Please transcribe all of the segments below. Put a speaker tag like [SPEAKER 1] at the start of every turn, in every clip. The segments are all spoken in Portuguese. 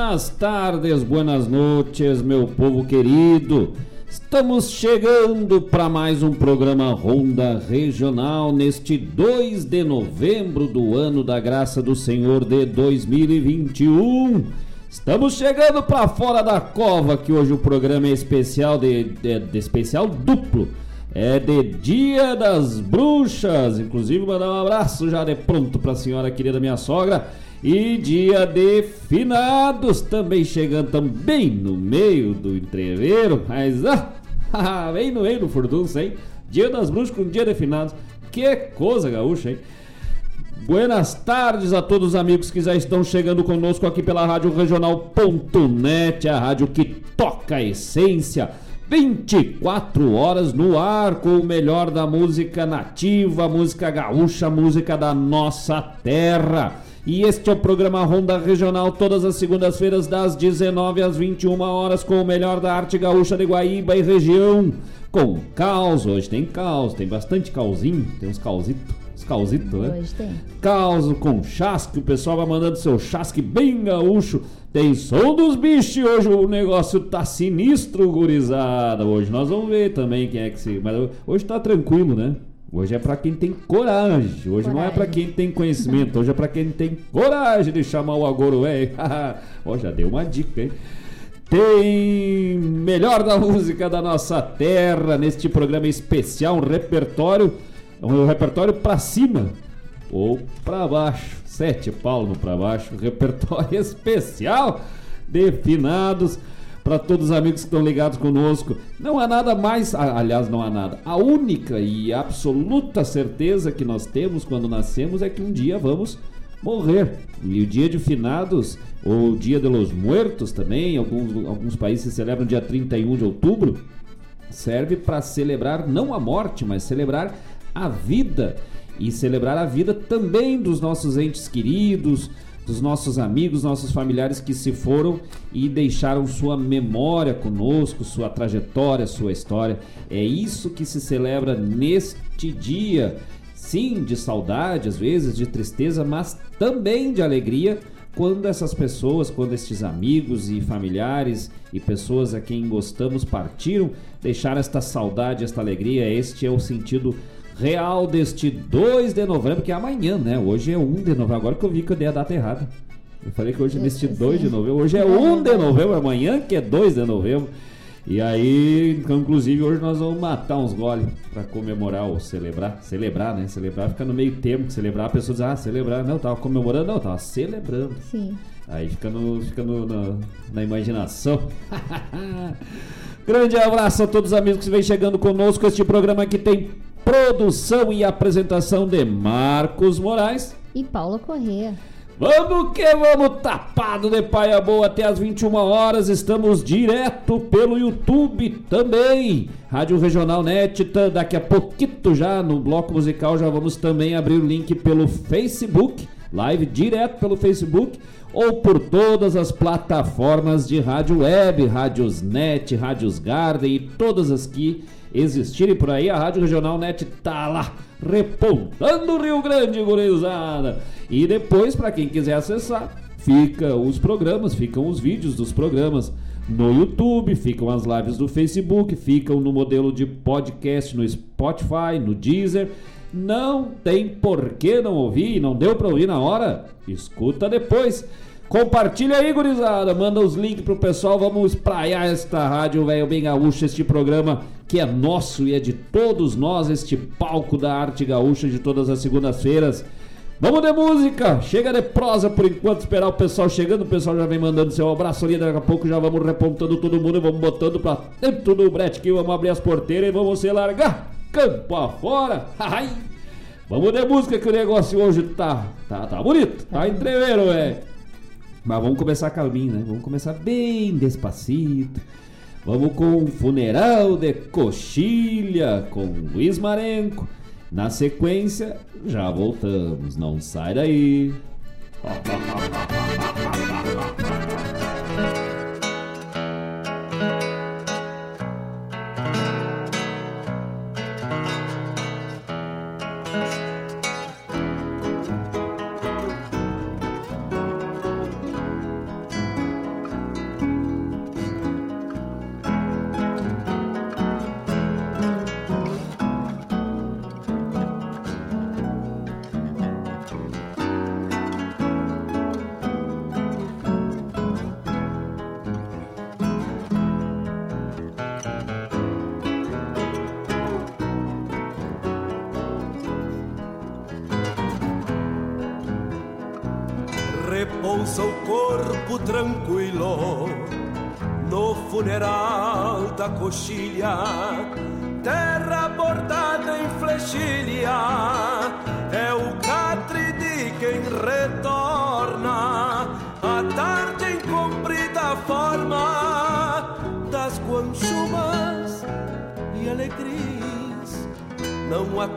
[SPEAKER 1] Buenas tardes, buenas noites, meu povo querido. Estamos chegando para mais um programa Ronda Regional neste 2 de novembro do ano da graça do Senhor de 2021. Estamos chegando para fora da cova que hoje o programa é especial de, de, de especial duplo. É de Dia das Bruxas. Inclusive mandar um abraço já de pronto para a senhora querida minha sogra e dia de finados também chegando também no meio do entreveiro, mas ah, bem no meio do furdunço, hein? Dia das bruxas com dia de finados. Que coisa gaúcha, hein? Buenas tardes a todos os amigos que já estão chegando conosco aqui pela Rádio Regional.net, a rádio que toca a essência. 24 horas no ar com o melhor da música nativa, música gaúcha, música da nossa terra. E este é o programa Ronda Regional, todas as segundas-feiras, das 19 às 21 horas, com o melhor da arte gaúcha de Guaíba e região. Com caos, hoje tem caos, tem bastante calzinho, tem uns calzitos. Uns calzitos, né? Hoje tem. Caos com chasque, o pessoal vai mandando seu chasque bem gaúcho. Tem som dos bichos hoje, o negócio tá sinistro, gurizada. Hoje nós vamos ver também quem é que se. Mas hoje tá tranquilo, né? Hoje é para quem tem coragem. Hoje coragem. não é para quem tem conhecimento. Hoje é para quem tem coragem de chamar o agoro velho. Ó, já deu uma dica, hein? Tem melhor da música da nossa terra neste programa especial, um repertório, um repertório para cima ou para baixo, sete palmos para baixo, repertório especial de finados para todos os amigos que estão ligados conosco. Não há nada mais, aliás, não há nada. A única e absoluta certeza que nós temos quando nascemos é que um dia vamos morrer. E o dia de finados, ou dia de los muertos também, alguns, alguns países celebram dia 31 de outubro, serve para celebrar não a morte, mas celebrar a vida. E celebrar a vida também dos nossos entes queridos, dos nossos amigos, nossos familiares que se foram e deixaram sua memória conosco, sua trajetória, sua história. É isso que se celebra neste dia. Sim, de saudade, às vezes, de tristeza, mas também de alegria quando essas pessoas, quando estes amigos e familiares e pessoas a quem gostamos partiram, deixaram esta saudade, esta alegria. Este é o sentido real deste 2 de novembro, que é amanhã, né? Hoje é 1 de novembro. Agora que eu vi que eu dei a data errada. Eu falei que hoje é neste 2 de novembro. Hoje é 1 de novembro, amanhã que é 2 de novembro. E aí, inclusive, hoje nós vamos matar uns goles para comemorar ou celebrar. Celebrar, né? Celebrar fica no meio termo. Celebrar, a pessoa diz, ah, celebrar. Não, tava comemorando, não, tava celebrando. Sim. Aí fica, no, fica no, na, na imaginação. Grande abraço a todos os amigos que vêm chegando conosco. Este programa aqui tem Produção e apresentação de Marcos Moraes
[SPEAKER 2] e Paula Corrêa.
[SPEAKER 1] Vamos que vamos, tapado de paia boa até as 21 horas. Estamos direto pelo YouTube também. Rádio Regional Net, tá, daqui a pouquinho já no bloco musical já vamos também abrir o link pelo Facebook, live direto pelo Facebook ou por todas as plataformas de rádio web, rádios net, rádios Garden e todas as que existirem por aí, a Rádio Regional Net tá lá repontando o Rio Grande, gurizada. E depois, para quem quiser acessar, fica os programas, ficam os vídeos dos programas no YouTube, ficam as lives do Facebook, ficam no modelo de podcast no Spotify, no Deezer. Não tem por que não ouvir, não deu para ouvir na hora? Escuta depois. Compartilha aí, gurizada. Manda os links pro pessoal. Vamos espraiar esta rádio velho bem gaúcha, este programa que é nosso e é de todos nós, este palco da arte gaúcha de todas as segundas-feiras. Vamos de música, chega de prosa por enquanto, esperar o pessoal chegando. O pessoal já vem mandando seu abraço ali. Daqui a pouco já vamos repontando todo mundo e vamos botando pra dentro do brete aqui. Vamos abrir as porteiras e vamos se largar campo afora. Ai. Vamos de música que o negócio hoje tá, tá, tá bonito, tá entreveiro, velho. Mas vamos começar calminho, né? Vamos começar bem despacito. Vamos com Funeral de Coxilha com Luiz Marenco. Na sequência, já voltamos. Não sai daí.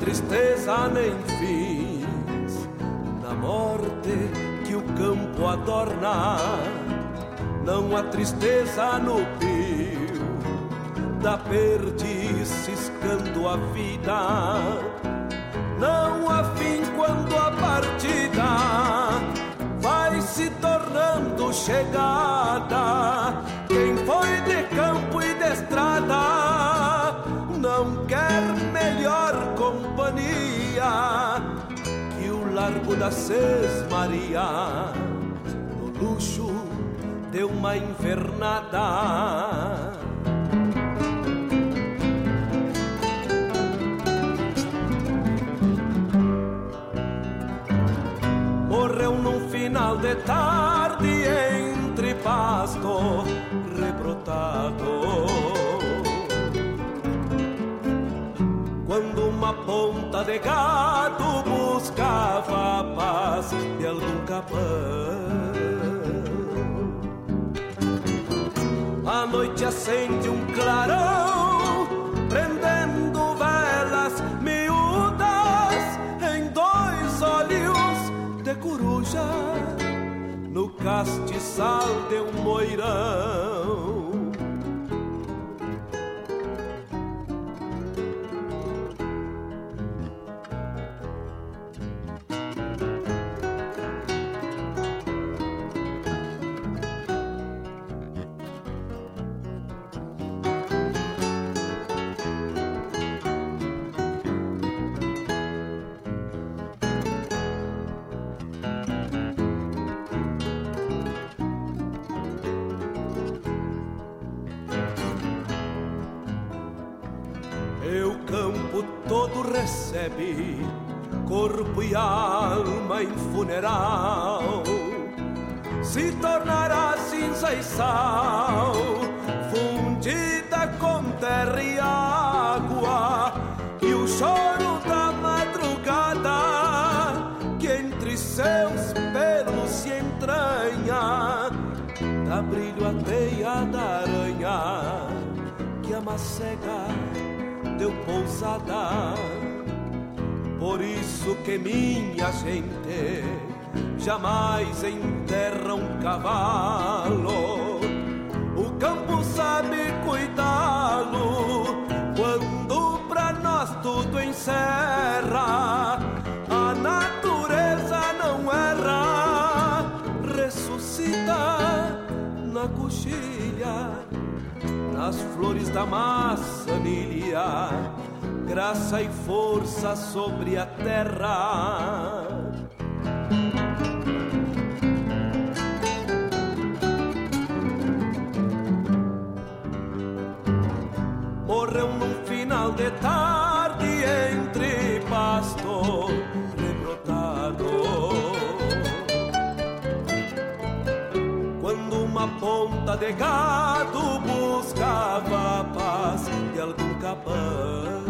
[SPEAKER 2] tristeza nem fins na morte que o campo adorna. Não há tristeza no pio da perdiz ciscando a vida. Não há fim quando a partida vai se tornando chegada. Quem foi de campo e de estrada largo da Sesmaria no luxo de uma invernada. Morreu num final de tarde entre pasto rebrotado. Quando uma ponta de gado buscava a paz de algum capão. A noite acende um clarão, prendendo velas miúdas em dois olhos de coruja no castiçal de um moirão. Recebe corpo e alma em funeral. Se tornará cinza e sal, fundida com terra e água, e o choro da madrugada que entre seus pelos se entranha, dá brilho a teia da aranha que a macega deu pousada. Por isso que minha gente jamais enterra um cavalo. O campo sabe cuidá-lo quando pra nós tudo encerra. A natureza não erra, ressuscita brilhar nas flores da maçanilha, graça e força sobre a terra. Morreu num final de tarde entre pasto rebrotado. Quando uma ponta de gado buscava a paz de algum capão.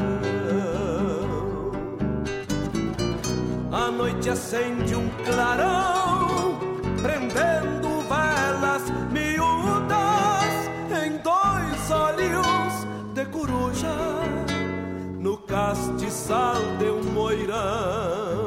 [SPEAKER 2] Noite acende um clarão, prendendo velas miúdas em dois olhos de coruja no castiçal de um moirão.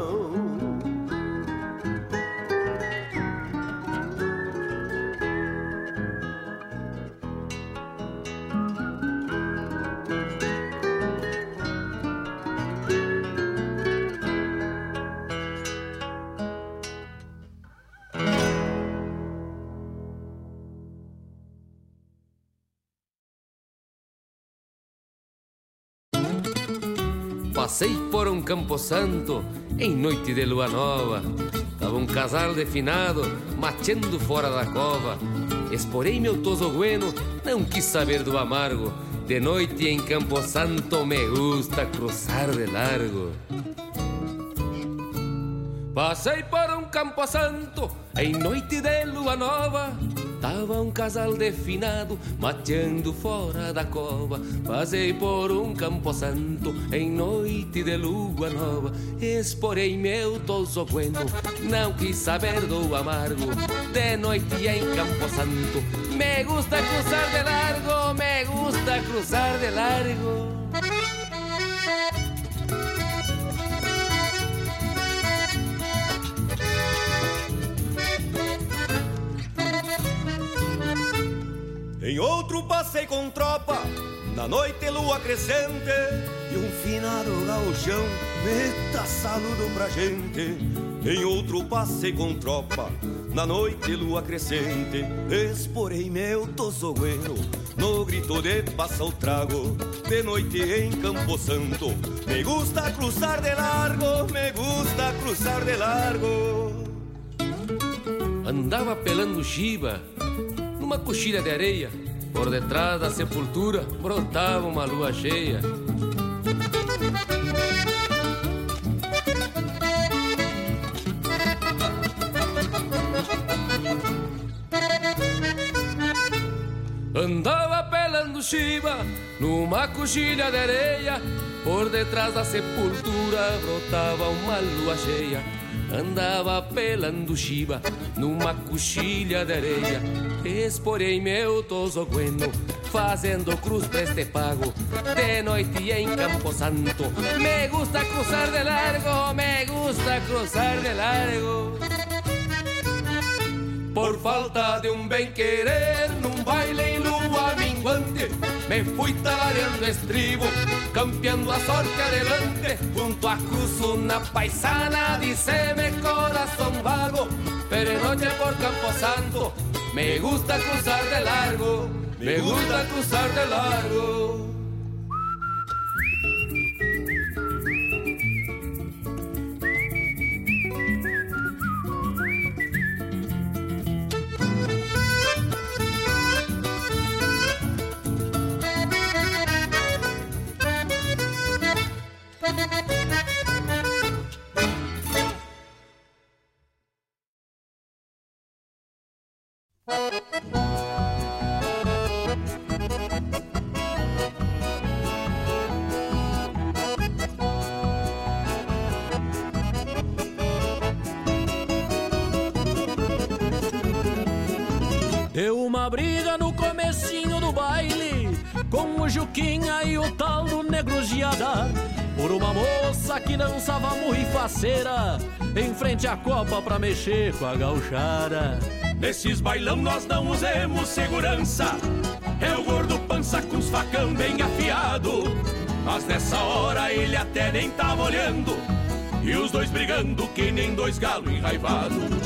[SPEAKER 3] Passei por um campo santo em noite de lua nova. Tava um casal definado mateando fora da cova. Esporei meu tosogueno, não quis saber do amargo. De noite em Campo Santo me gusta cruzar de largo. Passei por um campo santo em noite de lua nova. Tava um casal definado mateando fora da cova. Passei por um campo santo em noite de lua nova. Esporei meu tosogueno, não quis saber do amargo. De noite em campo santo, me gusta cruzar de largo, me gusta cruzar de largo.
[SPEAKER 2] Em outro passei com tropa, na noite lua crescente, e um finado gauchão meta saludo pra gente. Em outro passei com tropa, na noite lua crescente, esporei meu tosogueno, no grito de passa o trago, de noite em Campo Santo. Me gusta cruzar de largo, me gusta cruzar de largo.
[SPEAKER 3] Andava pelando chiva numa coxilha de areia. Por detrás da sepultura brotava uma lua cheia. Andava pelando chiva numa coxilha de areia. Por detrás da sepultura brotava uma lua cheia. Andava pelando chiva numa coxilha de areia. Esporei meu tosogueno, fazendo cruz pra este pago. De noite em Campo Santo, me gusta cruzar de largo, me gusta cruzar de largo. Por falta de um bem querer, num baile em lua minguante, me fui talareando estribo, campeando a sorte adelante, junto a cruz una paisana, dice-me corazón vago, pero noche por Campo Santo, me gusta cruzar de largo, me gusta cruzar de largo.
[SPEAKER 4] Briga no comecinho do baile Com o Juquinha e o tal do Negro Giada. Por uma moça que dançava muito faceira Em frente à copa pra mexer com a gauchada.
[SPEAKER 5] Nesses bailão nós não usemos segurança. É o gordo pança com os facão bem afiado. Mas nessa hora ele até nem tava olhando. E os dois brigando que nem dois galos enraivados.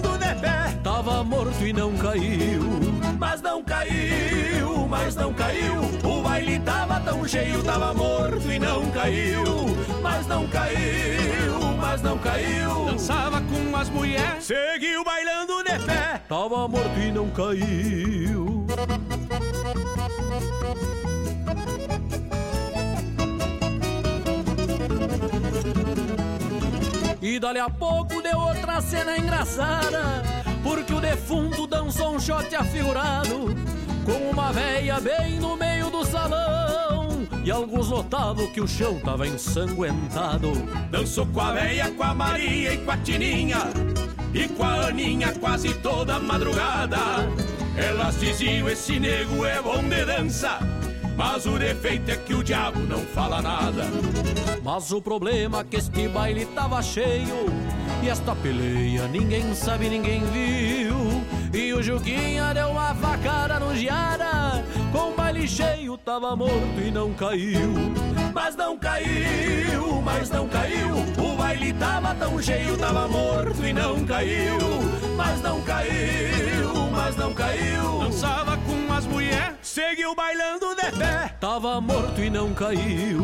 [SPEAKER 3] pé
[SPEAKER 4] Tava morto e não caiu
[SPEAKER 5] mas não caiu, mas não caiu. O baile tava tão cheio, tava morto e não caiu. Mas não caiu, mas não caiu.
[SPEAKER 3] Dançava com as mulheres,
[SPEAKER 5] seguiu bailando de pé.
[SPEAKER 4] Tava morto e não caiu. E dali a pouco deu outra cena engraçada Porque o defunto dançou um shot afigurado Com uma veia bem no meio do salão E alguns notavam que o chão tava ensanguentado.
[SPEAKER 5] Dançou com a veia, com a Maria e com a Tininha E com a Aninha quase toda madrugada. Elas diziam, esse nego é bom de dança mas o defeito é que o diabo não fala nada.
[SPEAKER 4] Mas o problema é que este baile tava cheio E esta peleia ninguém sabe, ninguém viu. E o Juquinha deu uma facada no Giara Com o baile cheio tava morto e não caiu.
[SPEAKER 5] Mas não caiu, mas não caiu. O baile tava tão cheio, tava morto e não caiu. Mas não caiu, mas não caiu.
[SPEAKER 3] Dançava com as mulheres,
[SPEAKER 5] seguiu bailando de pé.
[SPEAKER 4] Tava morto e não caiu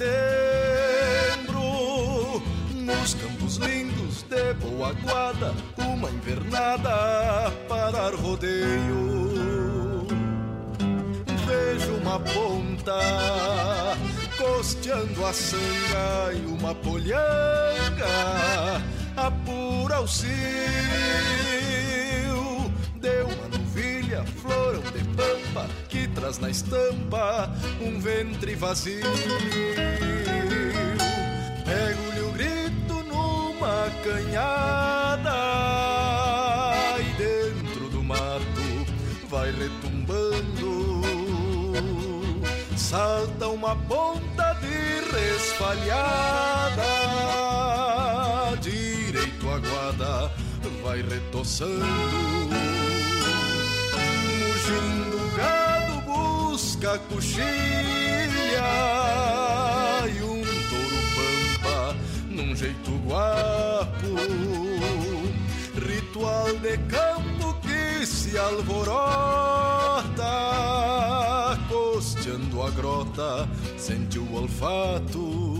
[SPEAKER 6] Setembro, nos campos lindos de boa guarda, uma invernada para rodeio. Vejo uma ponta costeando a sanga e uma polhanga apura o cio traz na estampa um ventre vazio. Pego-lhe o grito numa canhada e dentro do mato vai retumbando. Salta uma ponta de resfalhada, direito a guarda vai retoçando, mugindo busca coxilha e um touro pampa num jeito guapo, ritual de campo que se alvorota, costeando a grota, sente o olfato.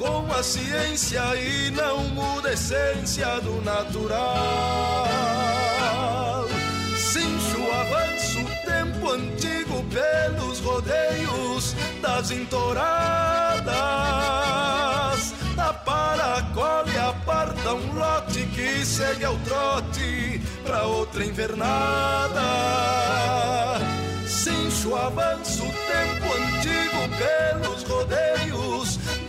[SPEAKER 6] com a ciência e não muda a essência do natural. Cincho avanço, tempo antigo pelos rodeios das entoradas. Da para, colhe, aparta um lote que segue ao trote pra outra invernada. Cincho avanço, tempo antigo pelos rodeios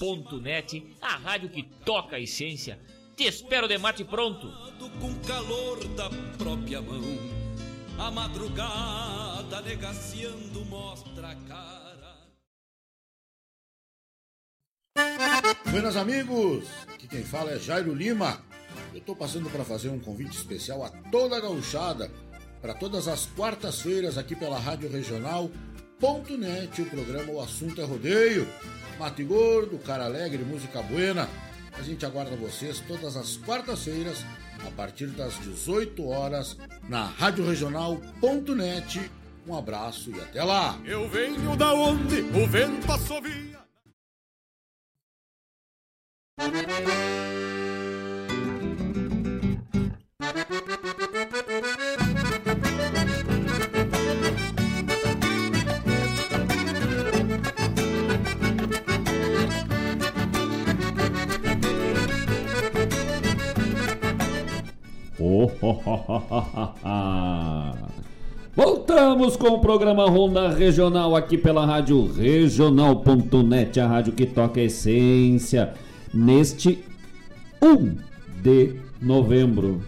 [SPEAKER 7] Regional.net, a rádio que toca a essência. Te espero de mate pronto.
[SPEAKER 8] com calor da própria mão. A madrugada negaciando mostra a cara.
[SPEAKER 9] Buenas amigos, aqui quem fala é Jairo Lima. Eu tô passando para fazer um convite especial a toda a gauchada para todas as quartas-feiras aqui pela Rádio Regional.net, o programa O Assunto é Rodeio. Mate Gordo, Cara Alegre, Música Buena. A gente aguarda vocês todas as quartas-feiras, a partir das 18 horas, na Rádio Regional.net. Um abraço e até lá!
[SPEAKER 8] Eu venho da onde o vento assovia.
[SPEAKER 1] Voltamos com o programa Ronda Regional aqui pela rádio regional.net, a rádio que toca a essência, neste 1 de novembro.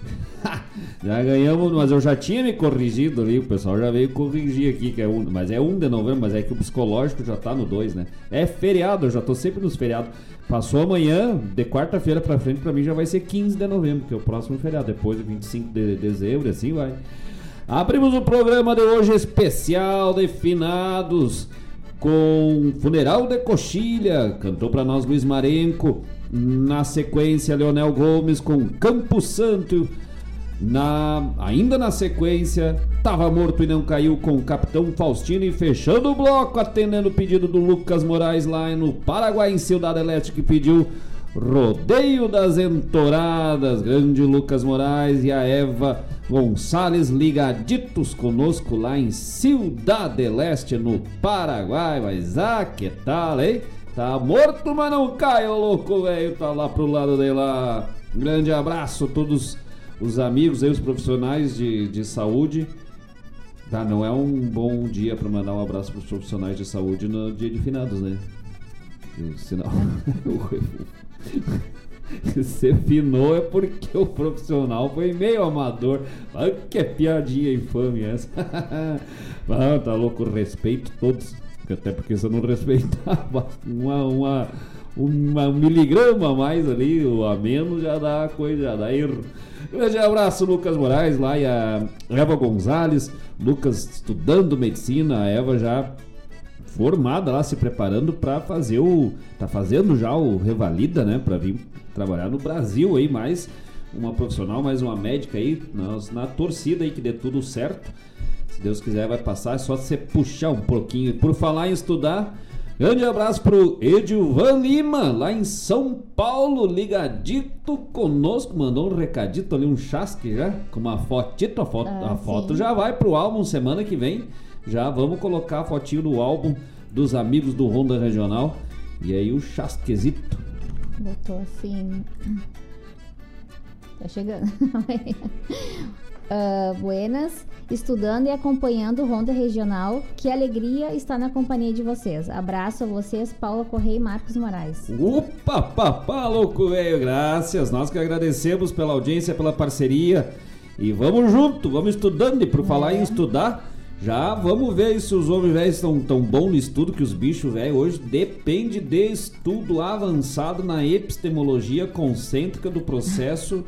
[SPEAKER 1] já ganhamos, mas eu já tinha me corrigido ali, o pessoal já veio corrigir aqui, que é um, mas é 1 de novembro, mas é que o psicológico já tá no 2, né? É feriado, eu já tô sempre nos feriados. Passou amanhã, de quarta-feira pra frente, pra mim já vai ser 15 de novembro, que é o próximo feriado, depois de 25 de dezembro, assim vai. Abrimos o programa de hoje especial de finados com Funeral de Coxilha, cantou para nós Luiz Marenco, na sequência Leonel Gomes com Campo Santo Na, ainda na sequência, Tava Morto e Não Caiu com o Capitão Faustino e fechando o bloco, atendendo o pedido do Lucas Moraes lá no Paraguai, em Cidade Elétrica, que pediu Rodeio das Entoradas, grande Lucas Moraes e a Eva Gonçalves ligaditos conosco lá em Cidade Leste, no Paraguai. Mas ah, que tal, hein? Tá morto, mas não cai, ô louco, velho. Tá lá pro lado de lá. Grande abraço a todos os amigos aí, os profissionais de, de saúde. Tá, não é um bom dia para mandar um abraço para os profissionais de saúde no dia de finados, né? Sinal. Se finou é porque o profissional foi meio amador. Olha que piadinha infame essa. ah, tá louco, respeito todos. Até porque você não respeitava uma, uma, uma miligrama a mais ali, o a menos já dá coisa, já dá erro. Grande abraço, Lucas Moraes, lá e a Eva Gonzalez. Lucas estudando medicina, a Eva já formada lá, se preparando para fazer o. Tá fazendo já o Revalida, né? Para vir trabalhar no Brasil aí, mais uma profissional, mais uma médica aí, nós, na torcida aí que dê tudo certo. Se Deus quiser, vai passar, é só você puxar um pouquinho. Por falar em estudar, grande abraço pro Edilvan Lima, lá em São Paulo, ligadito conosco. Mandou um recadito ali, um chasque já, com uma fotito. A foto, ah, a foto já vai pro álbum semana que vem. Já vamos colocar a fotinho no álbum dos amigos do Honda Regional. E aí o chasquezito.
[SPEAKER 10] Botou assim. Tá chegando. uh, buenas, estudando e acompanhando o Honda Regional. Que alegria estar na companhia de vocês. Abraço a vocês, Paula Correia e Marcos Moraes.
[SPEAKER 1] Opa, papá, louco, velho. Graças. Nós que agradecemos pela audiência, pela parceria. E vamos junto, vamos estudando. E por é. falar em estudar, já vamos ver se os homens velhos estão tão bons no estudo que os bichos velhos hoje depende de estudo avançado na epistemologia concêntrica do processo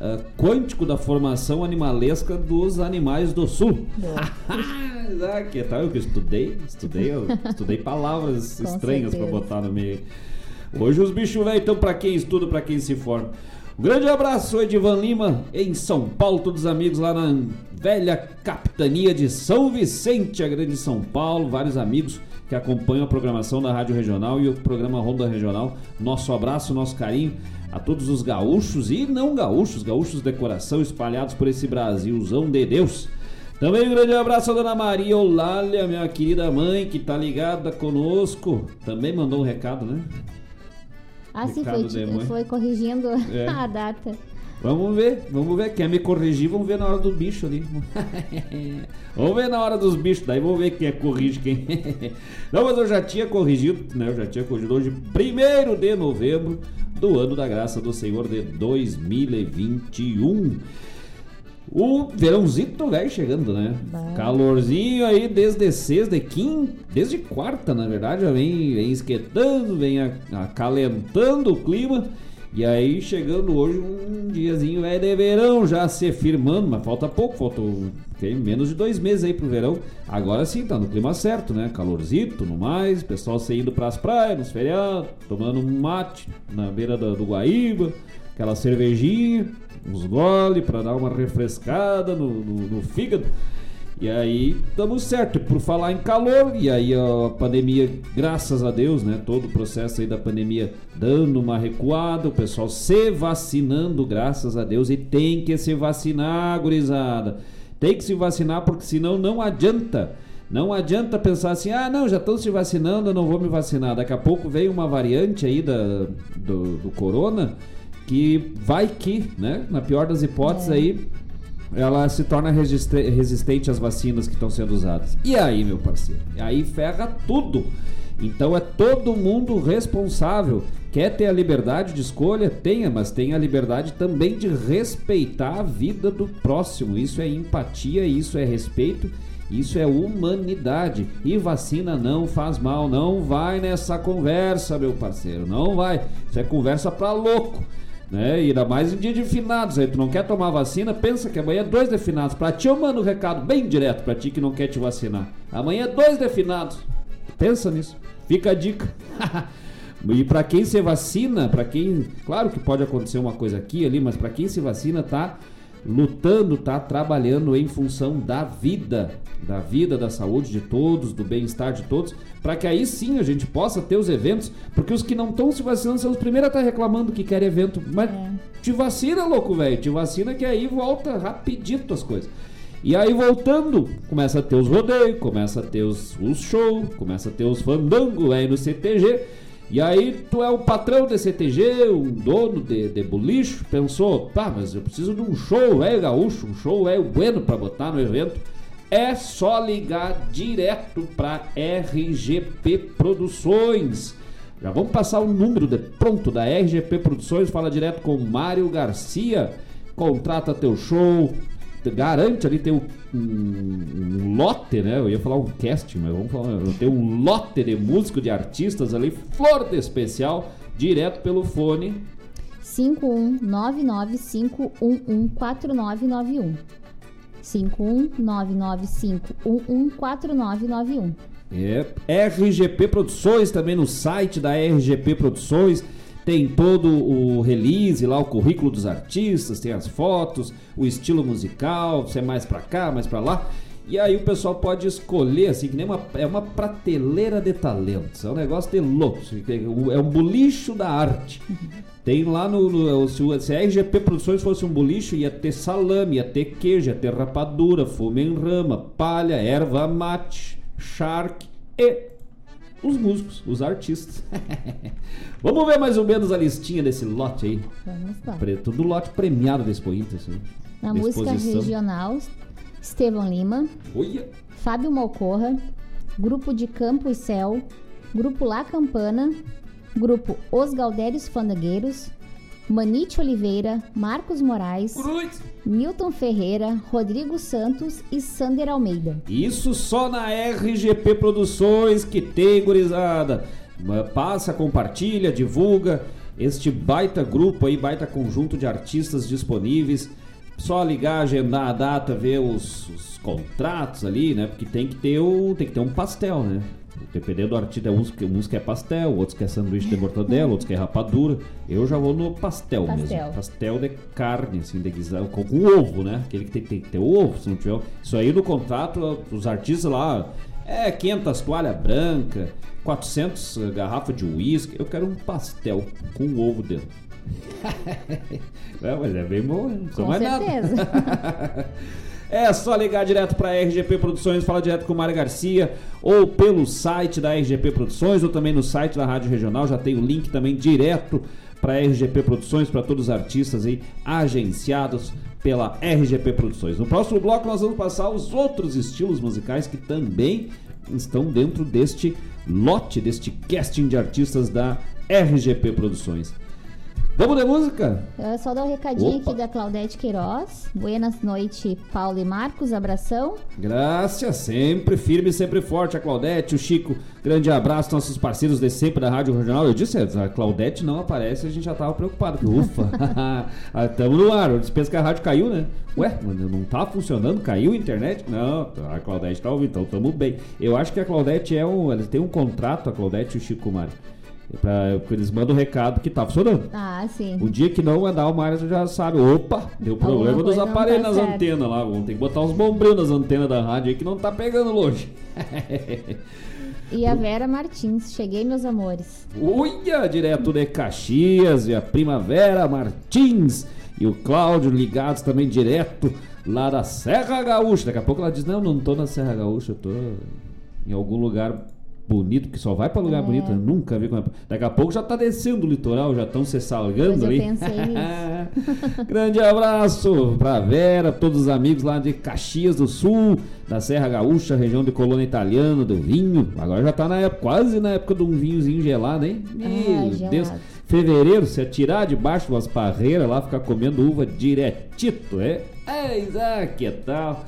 [SPEAKER 1] uh, quântico da formação animalesca dos animais do sul. ah, que tal? Eu que estudei, estudei, eu estudei palavras estranhas para botar no meio. Hoje os bichos velhos estão para quem estuda, para quem se forma. Um grande abraço, Edivan Lima, em São Paulo, todos os amigos lá na velha capitania de São Vicente, a grande São Paulo, vários amigos que acompanham a programação da Rádio Regional e o programa Ronda Regional. Nosso abraço, nosso carinho a todos os gaúchos e não gaúchos, gaúchos de coração espalhados por esse Brasilzão de Deus. Também um grande abraço a Dona Maria Olália, minha querida mãe, que tá ligada conosco. Também mandou um recado, né?
[SPEAKER 10] Ah, sim, foi, foi corrigindo é. a data.
[SPEAKER 1] Vamos ver, vamos ver. Quer me corrigir? Vamos ver na hora do bicho ali. vamos ver na hora dos bichos, daí vamos ver quem é corrige quem. Não, mas eu já tinha corrigido, né? Eu já tinha corrigido hoje, 1 de novembro do ano da graça do Senhor de 2021. O verãozito velho chegando, né? Calorzinho aí desde sexta, de quinta, desde quarta, na verdade, já vem, vem esquentando, vem acalentando o clima. E aí chegando hoje um diazinho é de verão já se firmando, mas falta pouco, falta tem menos de dois meses aí pro verão. Agora sim, tá no clima certo, né? Calorzito, no mais, pessoal saindo pras praias, nos feriados, tomando mate na beira do, do Guaíba, aquela cervejinha uns gole para dar uma refrescada no, no, no fígado. E aí estamos certo, por falar em calor, e aí a pandemia, graças a Deus, né? Todo o processo aí da pandemia dando uma recuada, o pessoal se vacinando, graças a Deus, e tem que se vacinar, gurizada. Tem que se vacinar, porque senão não adianta. Não adianta pensar assim, ah, não, já estão se vacinando, eu não vou me vacinar. Daqui a pouco veio uma variante aí da, do, do corona que vai que, né, na pior das hipóteses é. aí, ela se torna resistente às vacinas que estão sendo usadas. E aí, meu parceiro? Aí ferra tudo. Então é todo mundo responsável. Quer ter a liberdade de escolha? Tenha, mas tenha a liberdade também de respeitar a vida do próximo. Isso é empatia, isso é respeito, isso é humanidade. E vacina não faz mal. Não vai nessa conversa, meu parceiro. Não vai. Isso é conversa pra louco né? E ainda mais em dia de finados aí, tu não quer tomar vacina, pensa que amanhã é dois definados. Pra ti eu mando um recado bem direto pra ti que não quer te vacinar. Amanhã é dois definados. Pensa nisso. Fica a dica. e para quem se vacina, para quem, claro que pode acontecer uma coisa aqui ali, mas para quem se vacina tá lutando, tá trabalhando em função da vida, da vida, da saúde de todos, do bem-estar de todos, para que aí sim a gente possa ter os eventos, porque os que não estão se vacinando são os primeiros a estar tá reclamando que querem evento, mas é. te vacina, louco, velho, te vacina que aí volta rapidito as coisas. E aí voltando, começa a ter os rodeios, começa a ter os, os shows, começa a ter os fandangos aí no CTG. E aí tu é o patrão de CTG, um dono de, de bolicho, pensou, tá, mas eu preciso de um show é gaúcho, um show é bueno para botar no evento. É só ligar direto para RGP Produções. Já vamos passar o número de pronto da RGP Produções, fala direto com Mário Garcia. Contrata teu show, garante ali ter um, um, lote, né? Eu ia falar um casting, mas vamos falar, ter um lote de músicos, de artistas ali, flor de especial, direto pelo fone
[SPEAKER 10] 51995114991. 51995114991.
[SPEAKER 1] É, RGP Produções também no site da RGP Produções tem todo o release lá, o currículo dos artistas, tem as fotos, o estilo musical, se é mais para cá, mais para lá. E aí o pessoal pode escolher, assim, que nem uma, é uma prateleira de talentos. É um negócio de louco. É um bolicho da arte. Tem lá no. no se, a RGP Produções fosse um bolicho, ia ter salame, ia ter queijo, ia ter rapadura, fumo em rama, palha, erva mate, shark e os músicos, os artistas. Vamos ver mais ou menos a listinha desse lote aí. Vamos lá. Tudo lote premiado desse Expo assim.
[SPEAKER 10] Na música regional, Estevão Lima.
[SPEAKER 1] Oia.
[SPEAKER 10] Fábio Malcorra. Grupo de Campo e Céu. Grupo La Campana. Grupo Os Galdérios Fandangueiros. Manite Oliveira, Marcos Moraes, Cruz. Milton Ferreira, Rodrigo Santos e Sander Almeida.
[SPEAKER 1] Isso só na RGP Produções que tem, gurizada. Passa, compartilha, divulga este baita grupo aí, baita conjunto de artistas disponíveis. Só ligar, agendar a data, ver os, os contratos ali, né? Porque tem que ter o, tem que ter um pastel, né? Dependendo do artista, uns, uns quer pastel, outros quer sanduíche de mortadela, outros quer rapadura. Eu já vou no pastel, pastel. mesmo. Pastel de carne, assim, de guisado, com, com ovo, né? Aquele que tem, tem que ter ovo, se não tiver. Isso aí no contrato, os artistas lá, é 500 toalha branca, 400 garrafa de uísque. Eu quero um pastel com ovo dentro. é, mas é bem bom, não
[SPEAKER 10] precisa mais certeza. nada.
[SPEAKER 1] É só ligar direto para a RGP Produções, fala direto com o Mário Garcia, ou pelo site da RGP Produções, ou também no site da Rádio Regional, já tem o link também direto para a RGP Produções, para todos os artistas aí agenciados pela RGP Produções. No próximo bloco nós vamos passar os outros estilos musicais que também estão dentro deste lote, deste casting de artistas da RGP Produções. Vamos de música?
[SPEAKER 10] É só dar um recadinho Opa. aqui da Claudete Queiroz. Buenas noite, Paulo e Marcos. Abração.
[SPEAKER 1] Graças, sempre firme, sempre forte. A Claudete, o Chico, grande abraço, nossos parceiros de sempre da Rádio Regional. Eu disse, a Claudete não aparece, a gente já tava preocupado. Ufa, estamos no ar. Eu disse, que a rádio caiu, né? Ué, não tá funcionando? Caiu a internet? Não, a Claudete tá ouvindo, então estamos bem. Eu acho que a Claudete é um. Ela tem um contrato, a Claudete e o Chico Mário Pra, eles mandam o recado que tá funcionando.
[SPEAKER 10] Ah, sim.
[SPEAKER 1] O dia que não mandar, o Mário já sabe. Opa, deu problema dos aparelhos tá nas certo. antenas lá. Vamos ter que botar uns bombrinhos nas antenas da rádio aí que não tá pegando longe.
[SPEAKER 10] E a Vera Martins, cheguei meus amores.
[SPEAKER 1] Uia, direto de Caxias, e a Primavera Martins e o Cláudio ligados também direto lá da Serra Gaúcha. Daqui a pouco ela diz: Não, não tô na Serra Gaúcha, eu tô em algum lugar bonito, que só vai para lugar é. bonito, né? nunca vi como é. Daqui a pouco já tá descendo o litoral, já estão se salgando ali. Grande abraço pra Vera, todos os amigos lá de Caxias do Sul, da Serra Gaúcha, região de colônia italiana, do vinho. Agora já tá na época, quase na época de um vinhozinho gelado, hein? Meu Deus. Fevereiro, se atirar debaixo das parreiras lá, ficar comendo uva diretito, é? Eis ah, que tal?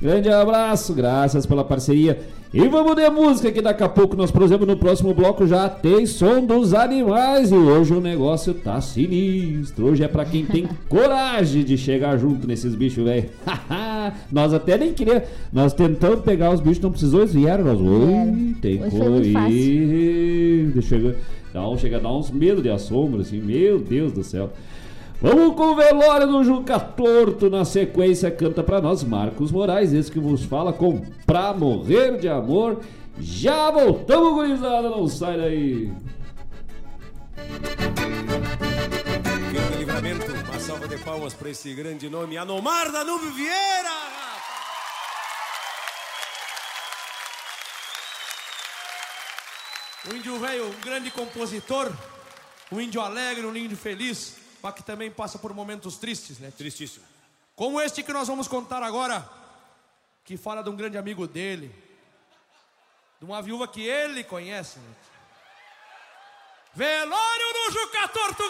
[SPEAKER 1] Grande abraço, graças pela parceria. E vamos de música que daqui a pouco nós, exemplo, no próximo bloco já tem som dos animais e hoje o negócio tá sinistro. Hoje é para quem tem coragem de chegar junto nesses bichos, velho. nós até nem queria, nós tentamos pegar os bichos, não precisou, eles vieram, nós, oi, tem coisa. Chega, dá um, chega a dar uns medos de assombro, assim, meu Deus do céu. Vamos com o velório do Juca Torto. Na sequência, canta para nós Marcos Moraes, esse que vos fala com Pra Morrer de Amor. Já voltamos, gurizada, não sai daí.
[SPEAKER 5] Quinto livramento, uma salva de palmas para esse grande nome, Anomar Danúbio Vieira!
[SPEAKER 11] O índio velho, um grande compositor, um índio alegre, um índio feliz, mas que também passa por momentos tristes, né?
[SPEAKER 5] Tristíssimo.
[SPEAKER 11] Como este que nós vamos contar agora, que fala de um grande amigo dele, de uma viúva que ele conhece, né? Velório do Juca Torto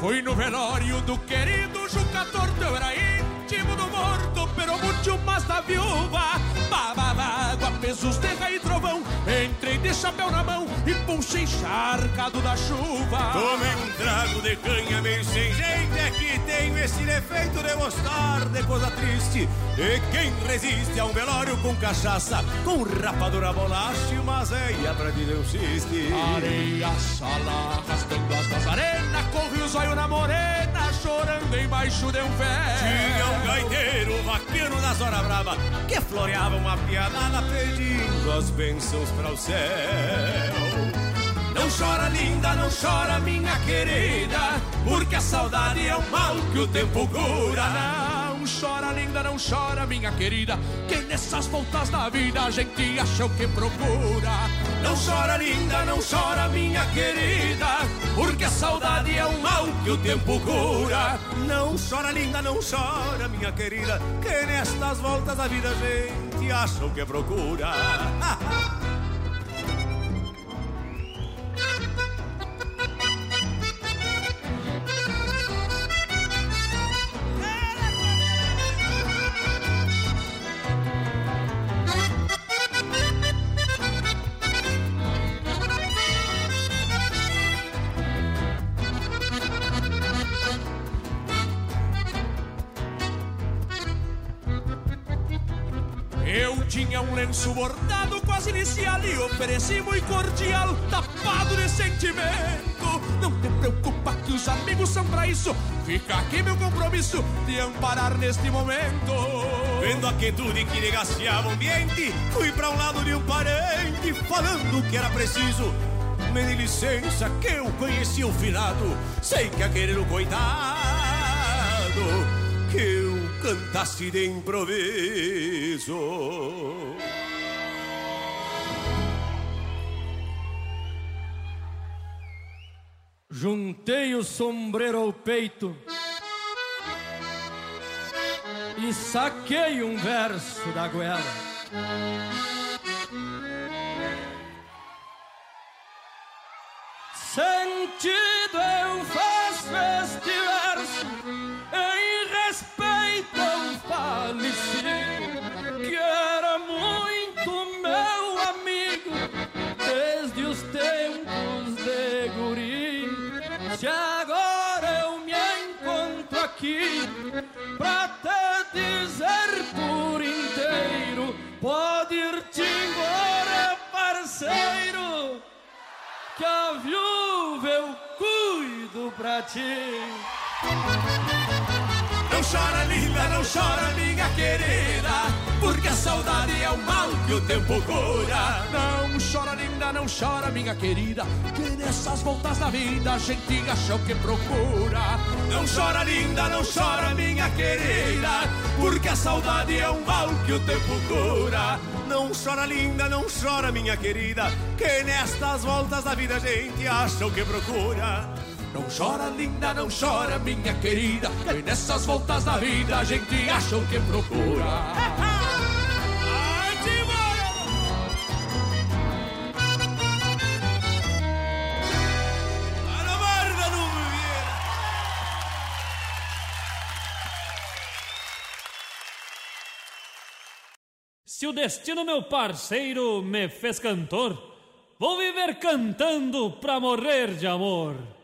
[SPEAKER 11] Fui no velório do querido Juca Torto, eu era íntimo do morto, pero muito mais da viúva. Babava água, pesos, terra e trovão, entrei de chapéu na mão puxei encharcado da chuva.
[SPEAKER 5] Tomei um trago de canha meio sem jeito, é que tenho esse defeito de gostar de coisa triste. E quem resiste a um velório com cachaça, com rapadura bolacha e uma zeia pra te não xiste.
[SPEAKER 11] Areia, sala, arrastando as das arenas, corre o zóio na morena, chorando embaixo de um pé.
[SPEAKER 5] Tinha um gaiteiro vaqueiro das horas brava que floreava uma pianada pedindo as bênçãos para o céu.
[SPEAKER 11] Não chora, linda, não chora, minha querida, porque a saudade é um mal que o tempo cura. Não chora, linda, não chora, minha querida, que nessas voltas da vida a gente acha o que procura. Não chora, linda, não chora, minha querida, porque a saudade é um mal que o tempo cura.
[SPEAKER 5] Não chora, linda, não chora, minha querida, que nestas voltas da vida a gente acha o que procura.
[SPEAKER 11] lenço bordado com as inicial e ofereci muito cordial, tapado de sentimento. Não te preocupa que os amigos são pra isso. Fica aqui meu compromisso de amparar neste momento.
[SPEAKER 5] Vendo a quietude que negaciava o ambiente, fui pra um lado de um parente, falando que era preciso. Me dê licença que eu conheci o finado, sei que aquele coitado que eu cantasse de improviso.
[SPEAKER 6] Juntei o sombreiro ao peito e saquei um verso da goela. Sentido que a viúva eu cuido pra ti.
[SPEAKER 11] Chora, linda, não chora, minha querida, porque a saudade é o mal que o tempo cura. Não chora, linda, não chora, minha querida, que nessas voltas da vida a gente acha o que procura. Não chora, linda, não chora, minha querida, porque a saudade é um mal que o tempo cura.
[SPEAKER 5] Não chora, linda, não chora, minha querida, que nestas voltas da vida a gente acha o que procura.
[SPEAKER 11] Não chora, linda, não chora, minha querida. E nessas voltas da vida a gente acha o que procura.
[SPEAKER 12] Se o destino, meu parceiro, me fez cantor, vou viver cantando pra morrer de amor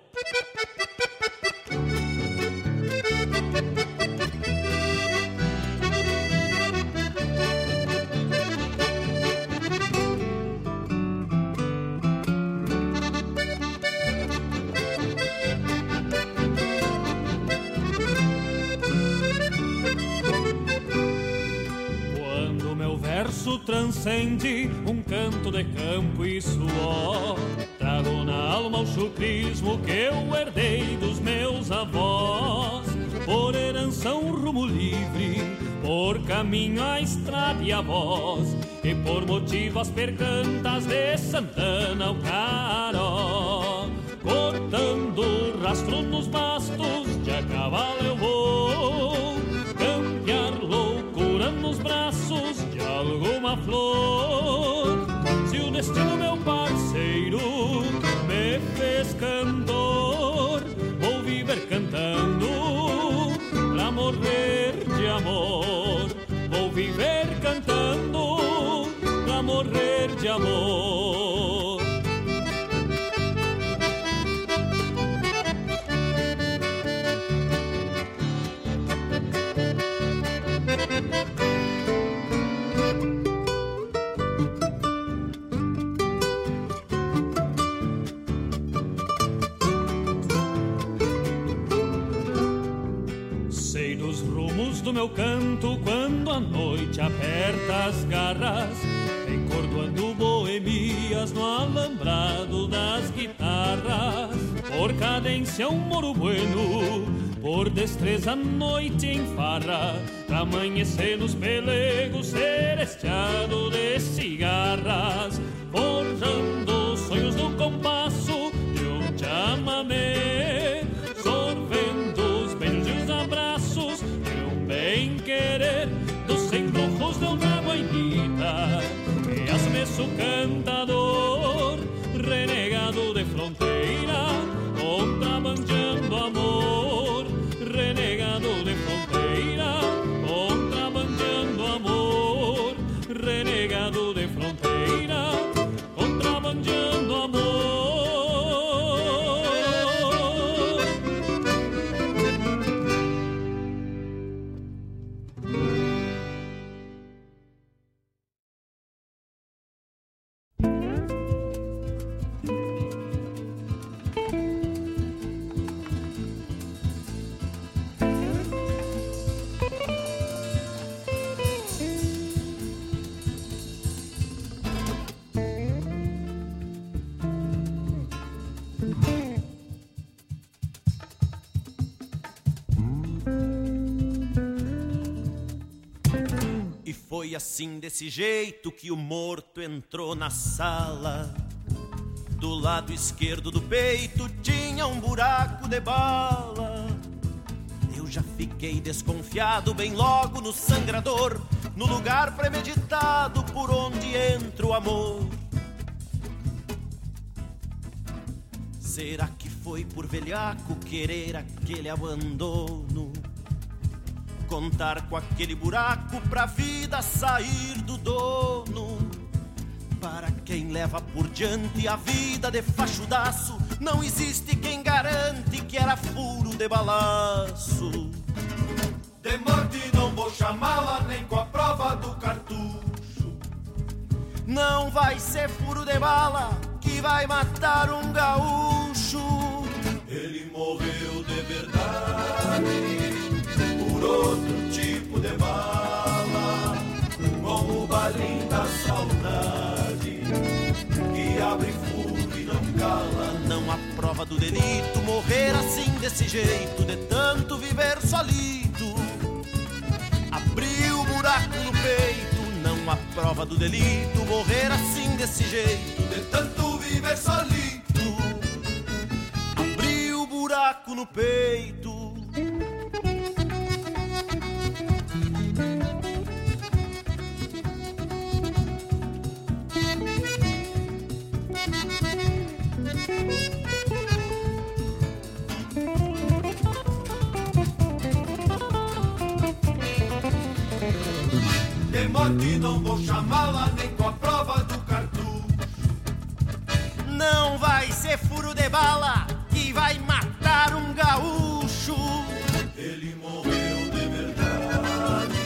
[SPEAKER 12] transcende um canto de campo e suor. Trago na alma o chucrismo que eu herdei dos meus avós. Por herança um rumo livre, por caminho a estrada e a voz, e por motivo as percantas de Santana o caró. Cortando rastro nos bastos, de a cavalo eu vou, campear loucura nos braços alguma flor. Morrer de amor. Vou viver cantando pra morrer de amor. Meu canto quando a noite aperta as garras, encordoando boemias no alambrado das guitarras. Por cadência um moro bueno, por destreza a noite em farra, pra amanhecer nos pelegos seresteado de cigarras, forjando sonhos do compasso de um chamamé, dos cem rojos de uma guainita que asmesso cantador renegado de fronteira contrabandeando amor
[SPEAKER 13] assim desse jeito que o morto entrou na sala. Do lado esquerdo do peito tinha um buraco de bala. Eu já fiquei desconfiado bem logo no sangrador, no lugar premeditado por onde entra o amor. Será que foi por velhaco querer aquele abandono? Contar com aquele buraco pra vida sair do dono. Para quem leva por diante a vida de fachudaço, não existe quem garante que era furo de balaço.
[SPEAKER 14] De morte não vou chamá-la nem com a prova do cartucho.
[SPEAKER 13] Não vai ser furo de bala que vai matar um gaúcho.
[SPEAKER 14] Ele morreu de verdade outro tipo de bala, como o balim da saudade, que abre fogo e não cala.
[SPEAKER 13] Não há prova do delito morrer assim desse jeito, de tanto viver solido. Abriu o buraco no peito, não há prova do delito morrer assim desse jeito,
[SPEAKER 14] de tanto viver solido.
[SPEAKER 13] Abriu o buraco no peito.
[SPEAKER 6] Morte, não vou chamá-la nem com a prova do cartucho.
[SPEAKER 13] Não vai ser furo de bala que vai matar um gaúcho.
[SPEAKER 6] Ele morreu de verdade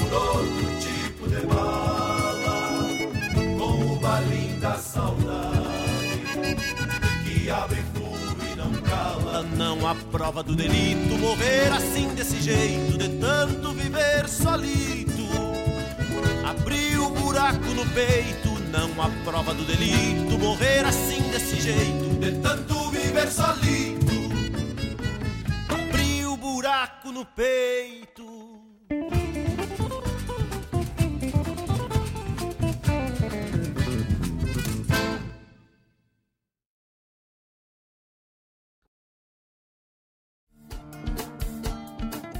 [SPEAKER 6] por outro tipo de bala, com o balim da saudade que abre furo e não
[SPEAKER 13] há prova do delito. Morrer assim desse jeito, de tanto viver solito. Abriu o buraco no peito, não há prova do delito morrer assim desse jeito,
[SPEAKER 6] de tanto viver solito.
[SPEAKER 13] Abriu o buraco no peito.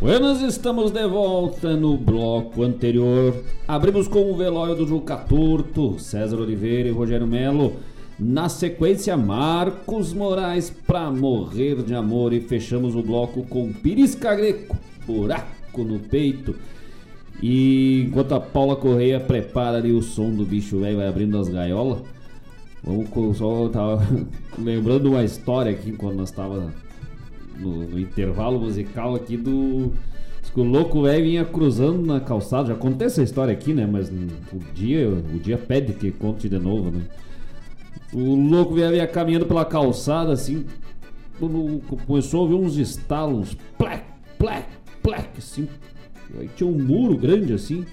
[SPEAKER 1] Buenas, estamos de volta no bloco anterior. Abrimos com o velório do Juca Turto, César Oliveira e Rogério Melo. Na sequência, Marcos Moraes pra morrer de amor. E fechamos o bloco com Pirisca Greco, buraco no peito. E enquanto a Paula Correia prepara ali o som do bicho velho, vai abrindo as gaiolas. Vamos só tava lembrando uma história aqui quando nós estávamos no, no, intervalo musical aqui do. que o louco velho vinha cruzando na calçada. Já contei essa história aqui, né? Mas o dia, o dia pede que conte de novo, né? O louco velho vinha caminhando pela calçada assim. Começou a ouvir uns estalos, plec, plec, plec, assim. Aí tinha um muro grande assim.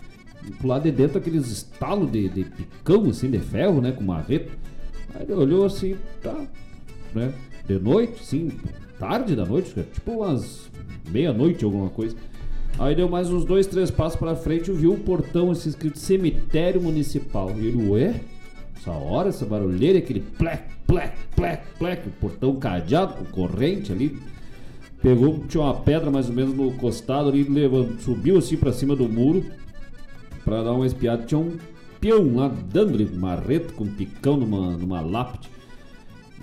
[SPEAKER 1] E pro lado de dentro aqueles estalos de, de picão, assim, de ferro, né? Com marreta. Aí ele olhou assim, tá, né? De noite, sim, tarde da noite, tipo umas meia-noite, alguma coisa. Aí deu mais uns dois, três passos pra frente e viu o portão assim, escrito cemitério municipal. E ele, ué? Essa hora, essa barulheira, aquele plec, plec, plec, plec, o portão cadeado com corrente ali. Pegou, tinha uma pedra mais ou menos no costado ali, levou, subiu assim pra cima do muro pra dar uma espiada. Tinha um peão lá dando-lhe marreta com picão numa, numa lápide.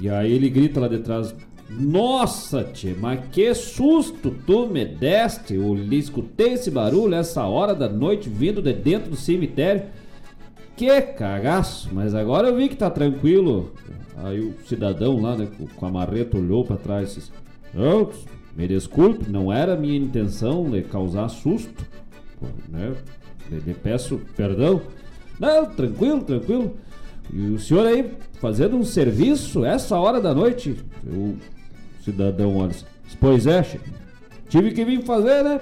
[SPEAKER 1] E aí ele grita lá de trás: nossa, tia, mas que susto tu me deste! Eu escutei esse barulho essa hora da noite vindo de dentro do cemitério. Que cagaço! Mas agora eu vi que tá tranquilo. Aí o cidadão lá, né, com a marreta olhou para trás e disse: me desculpe, não era minha intenção de causar susto. Pô, né? Lhe peço perdão. Não, tranquilo, tranquilo. E o senhor aí fazendo um serviço essa hora da noite? Eu cidadão olha Pois é, chefe. Tive que vir fazer, né?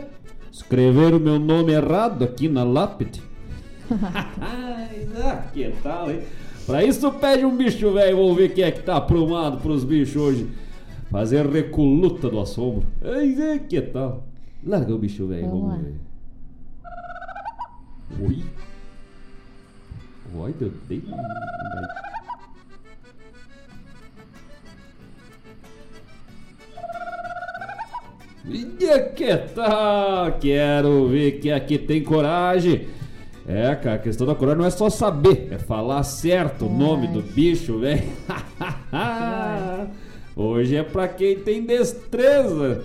[SPEAKER 1] Escrever o meu nome errado aqui na lápide. ah, que tal, hein? Pra isso pede um bicho velho, vamos ver quem é que tá aprumado pros bichos hoje. Fazer recoluta do assombro. Ai, que tal? Larga o bicho velho, vamos, vamos ver. Oi? Oi, deu E que tal? Quero ver que aqui tem coragem. É, cara, a questão da coragem não é só saber, é falar certo o nome do bicho, velho. Hoje é para quem tem destreza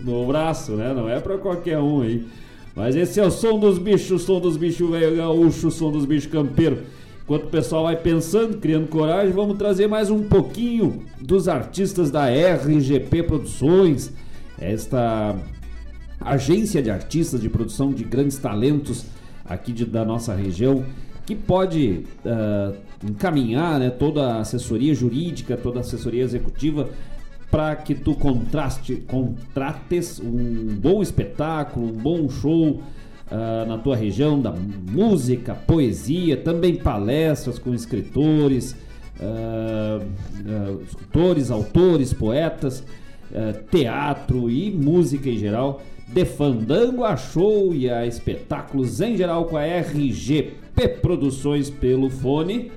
[SPEAKER 1] no braço, né? Não é para qualquer um aí. Mas esse é o som dos bichos, o som dos bichos velho gaúcho, o som dos bichos campeiro. Enquanto o pessoal vai pensando, criando coragem, vamos trazer mais um pouquinho dos artistas da RGP Produções, esta agência de artistas de produção de grandes talentos aqui de, da nossa região, que pode uh, encaminhar né, toda a assessoria jurídica, toda a assessoria executiva para que tu contraste, contrates um bom espetáculo, um bom show uh, na tua região da música, poesia, também palestras com escritores, uh, escritores, autores, poetas, teatro e música em geral, de fandango a show e a espetáculos em geral com a RGP Produções pelo fone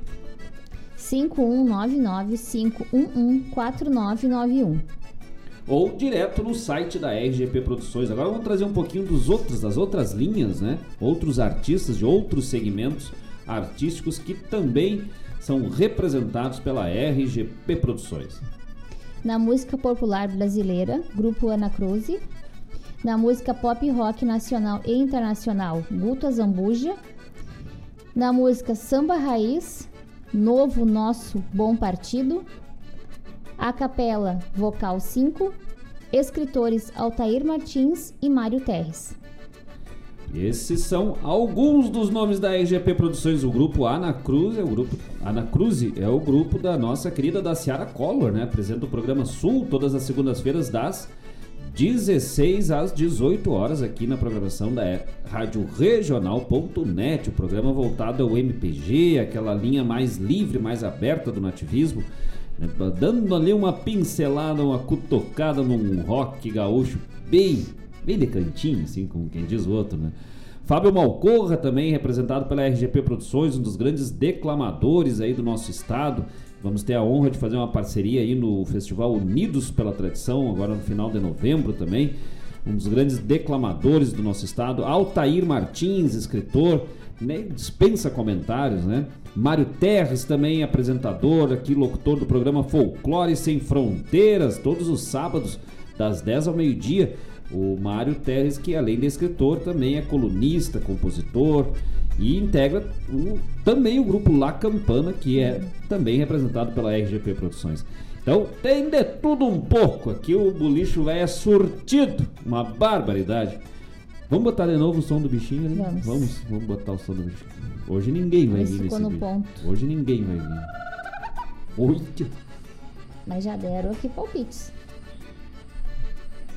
[SPEAKER 10] 5199-511-4991.
[SPEAKER 1] Ou direto no site da RGP Produções. Agora vamos trazer um pouquinho dos outros, das outras linhas, né? Outros artistas de outros segmentos artísticos que também são representados pela RGP Produções.
[SPEAKER 10] Na música popular brasileira, Grupo Ana Cruz. Na música pop rock nacional e internacional, Guto Zambuja. Na música samba raiz, Novo Nosso Bom Partido, a Capela Vocal 5, escritores Altair Martins e Mário Terres.
[SPEAKER 1] Esses são alguns dos nomes da RGP Produções. O grupo Ana Cruz é o grupo Ana Cruz é o grupo da nossa querida da Ciara Collor, né? Apresenta o programa Sul todas as segundas-feiras das 16 às 18 horas aqui na programação da Rádio Regional.net, o programa voltado ao MPG, aquela linha mais livre, mais aberta do nativismo, né? dando ali uma pincelada, uma cutucada num rock gaúcho bem, bem de cantinho, assim, como quem diz o outro, né? Fábio Malcorra também representado pela RGP Produções, um dos grandes declamadores aí do nosso estado, Vamos ter a honra de fazer uma parceria aí no Festival Unidos pela Tradição, agora no final de novembro também. Um dos grandes declamadores do nosso estado, Altair Martins, escritor, né, dispensa comentários, né? Mário Terres também apresentador, aqui locutor do programa Folclore Sem Fronteiras, todos os sábados das 10 ao meio-dia. O Mário Terres, que além de escritor, também é colunista, compositor, e integra o, também o grupo La Campana, que é também representado pela RGP Produções. Então tem de tudo um pouco. Aqui o bolicho é surtido, uma barbaridade. Vamos botar de novo o som do bichinho ali? Vamos. Vamos, vamos botar o som do bichinho. Hoje ninguém vai vir nesse vídeo. Ponto. Hoje ninguém vai vir. Oito.
[SPEAKER 10] Mas já deram aqui palpites.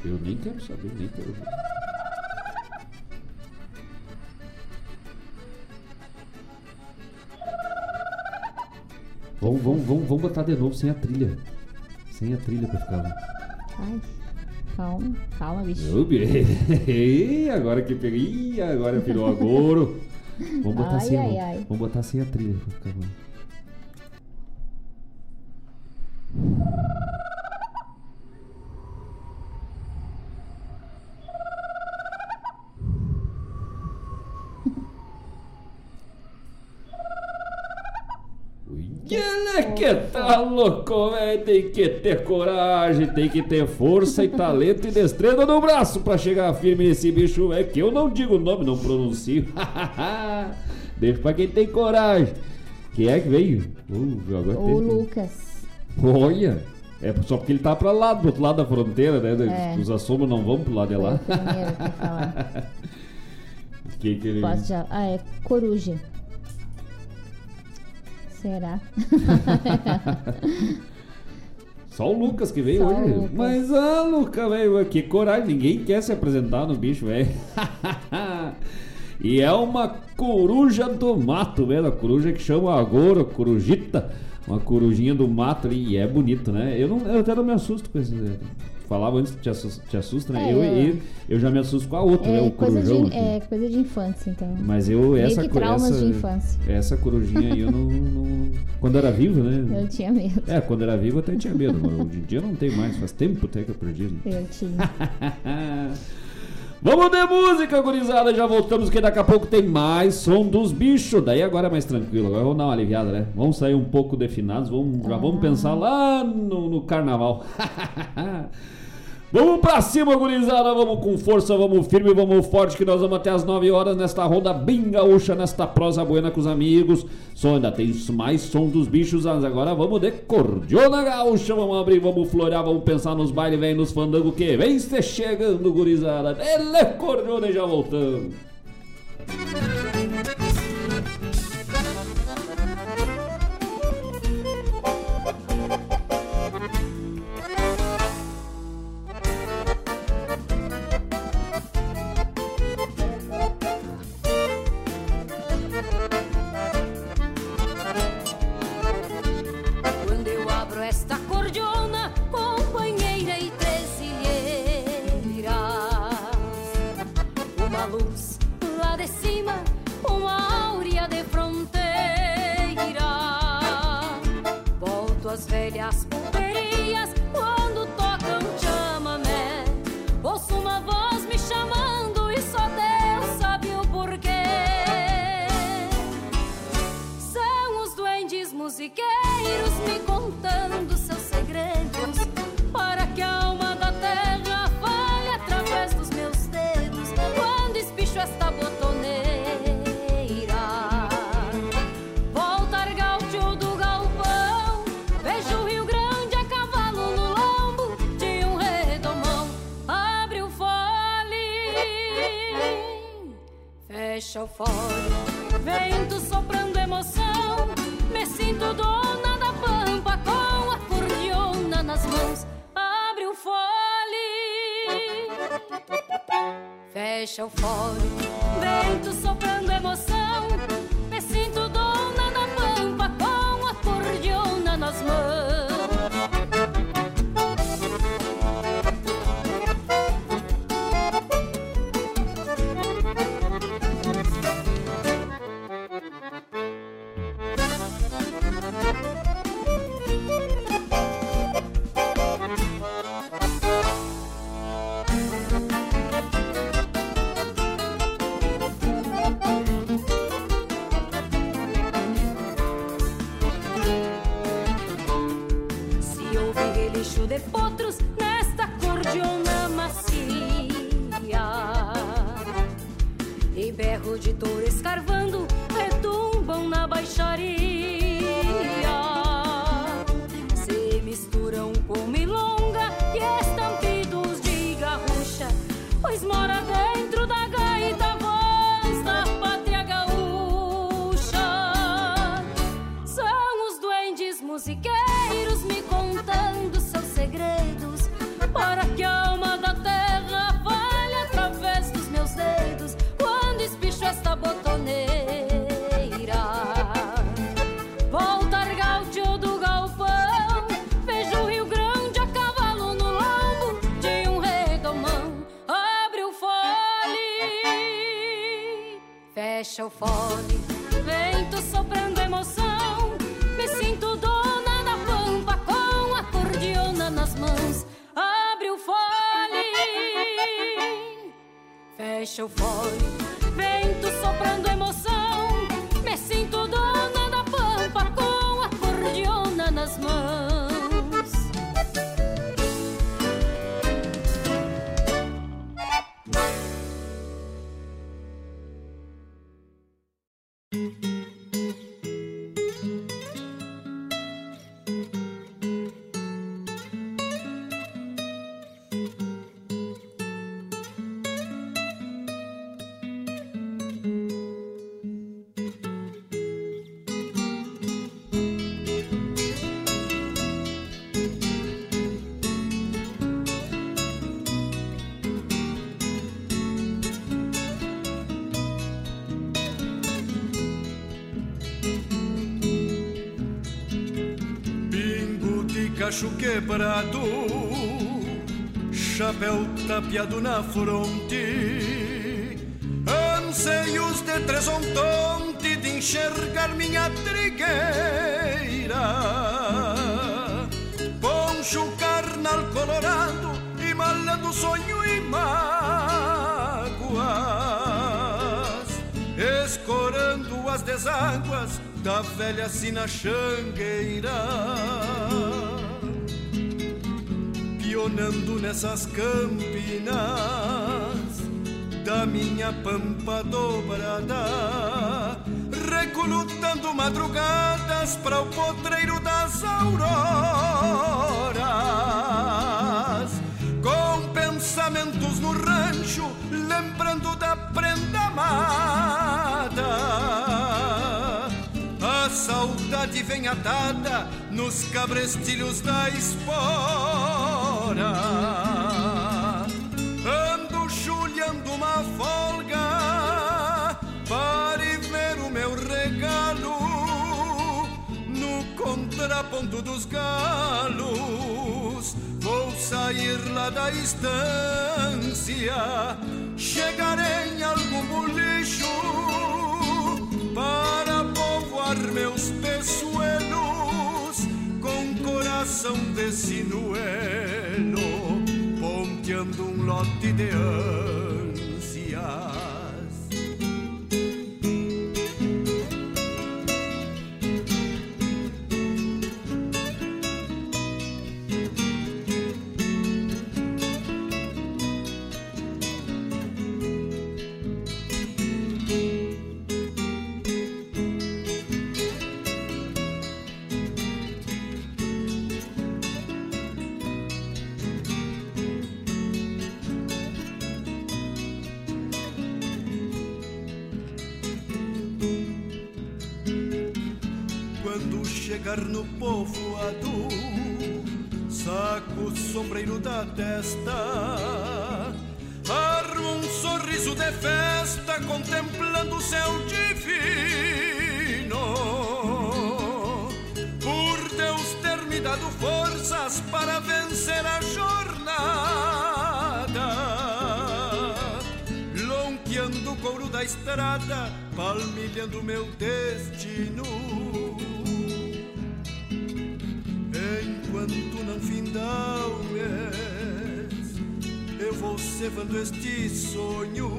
[SPEAKER 1] Eu nem quero saber, nem quero ver. Vamos, vamos, botar de novo sem a trilha. Sem a trilha pra ficar.
[SPEAKER 10] Ai, calma, calma, bicho.
[SPEAKER 1] Eu, agora que peguei. Agora virou agouro. Vamos botar, ai, sem, ai, vamos, ai. vamos botar sem a trilha pra ficar bom. Ele que tá louco, velho. Tem que ter coragem, tem que ter força e talento e destreza no braço pra chegar firme nesse bicho, velho. Que eu não digo o nome, não pronuncio. Deixa pra quem tem coragem. Quem é que veio?
[SPEAKER 10] Uh, agora o Lucas.
[SPEAKER 1] Olha. É só porque ele tá pra lá, do outro lado da fronteira, né? É. Os assomos não vão pro lado de lá. Foi o primeiro que falar.
[SPEAKER 10] que que ele... Posso já... Ah, é coruja. Será?
[SPEAKER 1] Só o Lucas que veio Só hoje. Mas, ah, Lucas, velho, que coragem. Ninguém quer se apresentar no bicho, velho. e é uma coruja do mato, velho. A coruja que chama agora, corujita. Uma corujinha do mato ali. E é bonito, né? Eu, não, eu até não me assusto com esse falava antes que te assusta, te assusta né? É, eu, eu, eu, já me assusto com a outra, é, né? O
[SPEAKER 10] coisa
[SPEAKER 1] corujão.
[SPEAKER 10] De, é coisa de infância, então.
[SPEAKER 1] Mas eu, essa
[SPEAKER 10] essa, de infância.
[SPEAKER 1] Essa corujinha aí eu não, não, Quando era vivo, né?
[SPEAKER 10] Eu tinha medo.
[SPEAKER 1] É, quando era vivo eu até tinha medo, hoje em dia não tem mais. Faz tempo até que eu perdi.
[SPEAKER 10] Né? Eu tinha.
[SPEAKER 15] Vamos de música, gurizada. Já voltamos que daqui a pouco tem mais som dos bichos. Daí agora é mais tranquilo. Agora vamos dar uma aliviada, né? Vamos sair um pouco definados. Vamos, já vamos pensar lá no, no carnaval. Vamos pra cima, gurizada, vamos com força, vamos firme, vamos forte, que nós vamos até as 9 horas nesta ronda bem gaúcha, nesta prosa buena com os amigos. Só ainda tem mais som dos bichos, mas agora vamos de cordiona gaúcha, vamos abrir, vamos florear, vamos pensar nos bailes, vem nos fandangos que vem se chegando, gurizada. Ele cordiona e já voltamos. ocultando seus segredos, para que a alma da terra fale através dos meus dedos, quando espicho esta botoneira. Voltar gaúcho do galpão, vejo o Rio Grande a cavalo no lombo de um redomão. Abre o fole,
[SPEAKER 16] fecha o fole,
[SPEAKER 15] vento soprando emoção, me sinto doido as mãos, abre o fole,
[SPEAKER 16] fecha o fole,
[SPEAKER 15] vento soprando emoção. Me sinto dona da pampa com a cordiona nas mãos. de touro escarvado.
[SPEAKER 16] fole.
[SPEAKER 15] Vento soprando emoção, me sinto dona da pampa com a cordiona nas mãos. Abre o fole, fecha o fole. Vento soprando emoção.
[SPEAKER 6] Cacho quebrado, chapéu tapeado na fronte, anseios de tresontonte de enxergar minha trigueira, poncho carnal colorado e malando sonho e mar escorando as deságuas da velha sina xangueira. Pionando nessas campinas da minha pampa dobrada, recrutando madrugadas para o potreiro das auroras, com pensamentos no rancho, lembrando da prenda amada. A saudade vem atada nos cabrestilhos da espora. Ando chulhando uma folga para ir ver o meu regalo no contraponto dos galos. Vou sair lá da estância, chegarei em algum bolicho para povoar meus peçoelos com coração de sinuelo, ponteando um vou cevando este sonho.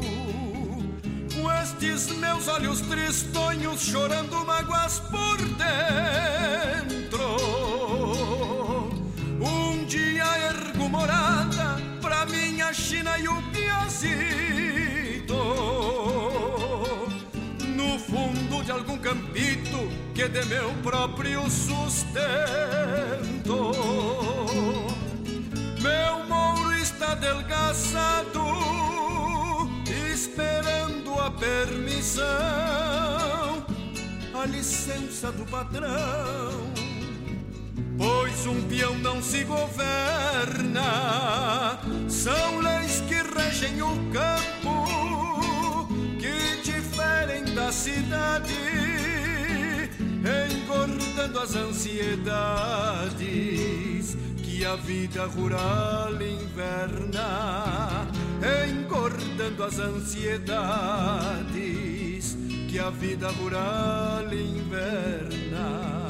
[SPEAKER 6] Com estes meus olhos tristonhos chorando mágoas por dentro. Um dia ergo morada pra minha China e o Piazito No fundo de algum campito que de meu próprio sustento mouro está delgaçado Esperando a permissão A licença do patrão. Pois um peão não se governa, são leis que regem o campo, que diferem da cidade, engordando as ansiedades que a vida rural inverna, engordando as ansiedades que a vida rural inverna.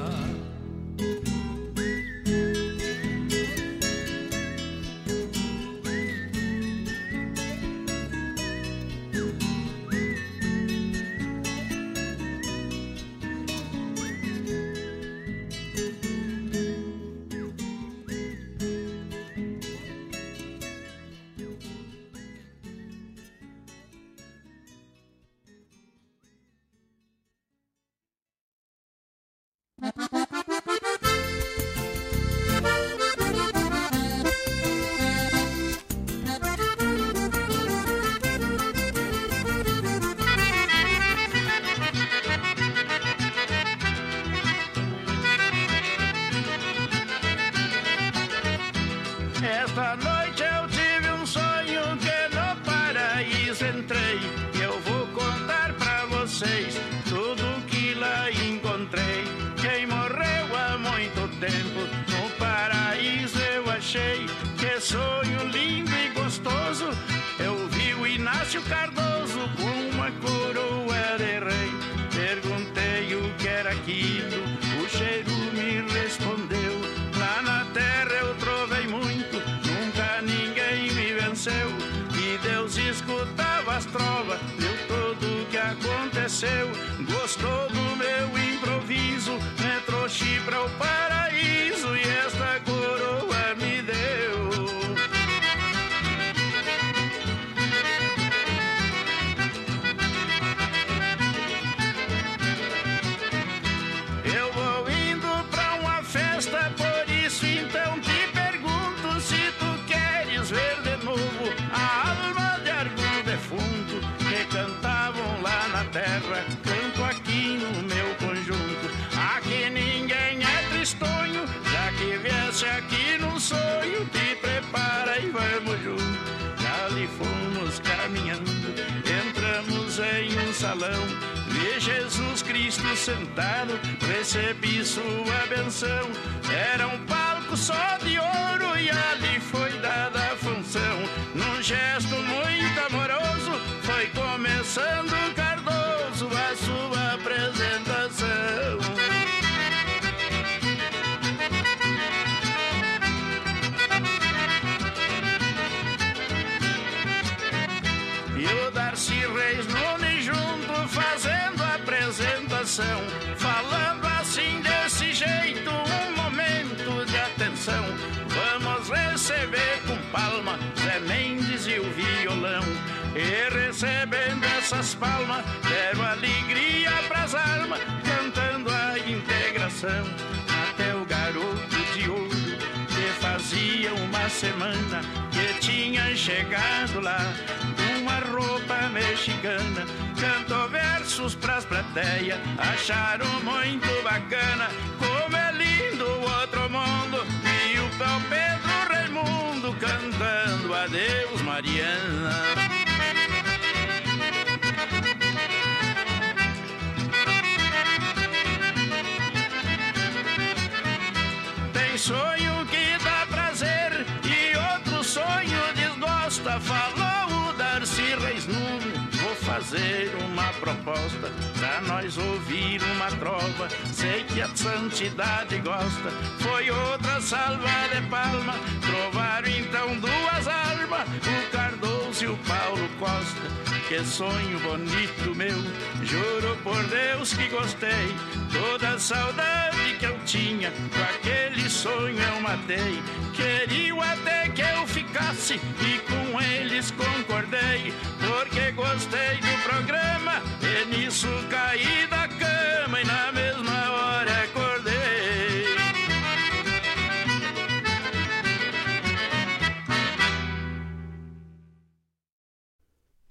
[SPEAKER 17] Sonho que dá prazer e outro sonho desgosta. Falou o Darcy Reis Nunes. Vou fazer uma proposta pra nós ouvir uma trova. Sei que a santidade gosta. Foi outra salva de palma. Trovaram então duas almas: o Cardoso e o Paulo Costa. Que sonho bonito meu, juro por Deus que gostei. Toda saudade que eu tinha, com aquele sonho eu matei. Queriam até que eu ficasse e com eles concordei. Porque gostei do programa e nisso caí da cama e na mesma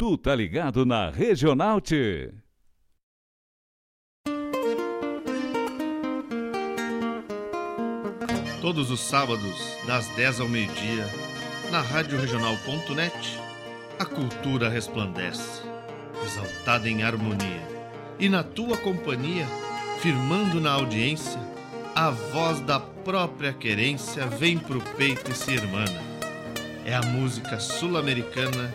[SPEAKER 18] Tu tá ligado na Regional T.
[SPEAKER 19] Todos os sábados, das 10 ao meio-dia, na Rádio Regional.net, a cultura resplandece, exaltada em harmonia. E na tua companhia, firmando na audiência, a voz da própria querência vem pro peito e se irmana. É a música sul-americana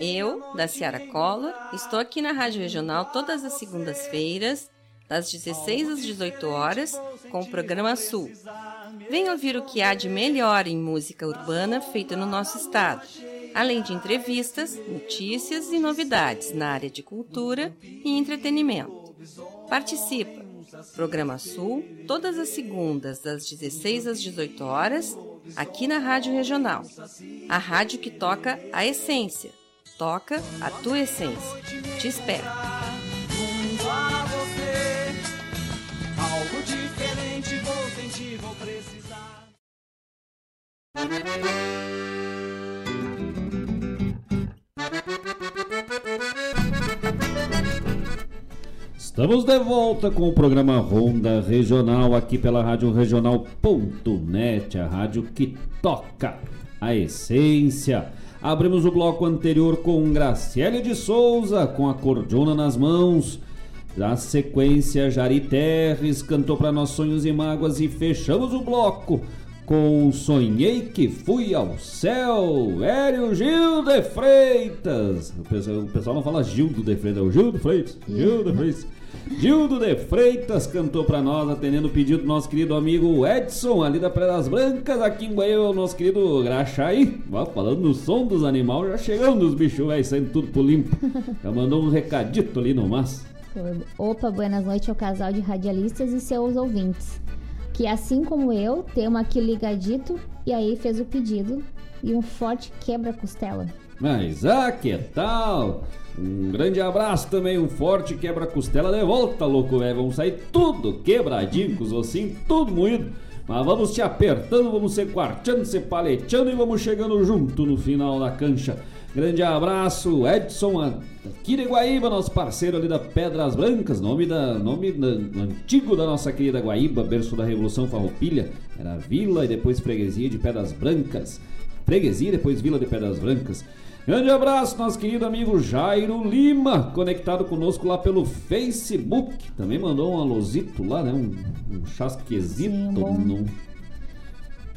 [SPEAKER 20] Eu, da Ciara Collor, estou aqui na Rádio Regional todas as segundas-feiras, das 16 às 18 horas, com o programa Sul. Venha ouvir o que há de melhor em música urbana feita no nosso estado, além de entrevistas, notícias e novidades na área de cultura e entretenimento. Participa! Programa Sul, todas as segundas, das 16 às 18 horas, aqui na Rádio Regional. A rádio que toca a essência Toca a tua essência. Te espero.
[SPEAKER 1] Estamos de volta com o programa Ronda Regional aqui pela Rádio Regional.net, a rádio que toca a essência. Abrimos o bloco anterior com Graciele de Souza, com a cordiona nas mãos. Na sequência, Jari Terres cantou para nós Sonhos e Mágoas e fechamos o bloco com Sonhei que Fui ao Céu, Hélio Gil de Freitas. O pessoal, o pessoal não fala Gildo de Freitas, é o Gil de Freitas. Gil de Freitas. Gildo de Freitas cantou para nós, atendendo o pedido do nosso querido amigo Edson, ali da Praia das Brancas, aqui em Bahia, o nosso querido Graxaí. Falando no som dos animais, já chegando os bichos, velho, saindo tudo pro limpo. Já mandou um recadito ali no mas.
[SPEAKER 10] Opa, buenas noites ao casal de radialistas e seus ouvintes. Que assim como eu, temos aqui ligadito e aí fez o pedido e um forte quebra-costela.
[SPEAKER 1] Mas ah, que tal? Um grande abraço também, um forte quebra-costela de volta, louco velho. Vamos sair tudo quebradinho, com os ossinhos tudo moído. Mas vamos te apertando, vamos se quarteando, se paleteando e vamos chegando junto no final da cancha. Grande abraço, Edson aqui de Guaíba, nosso parceiro ali da Pedras Brancas, nome da nome da, antigo da nossa querida Guaíba, berço da Revolução Farroupilha. Era Vila e depois Freguesia de Pedras Brancas. Freguesia e depois Vila de Pedras Brancas. Grande abraço, nosso querido amigo Jairo Lima, conectado conosco lá pelo Facebook. Também mandou um alôzito lá, né? Um, um chasquezito.
[SPEAKER 10] Sim,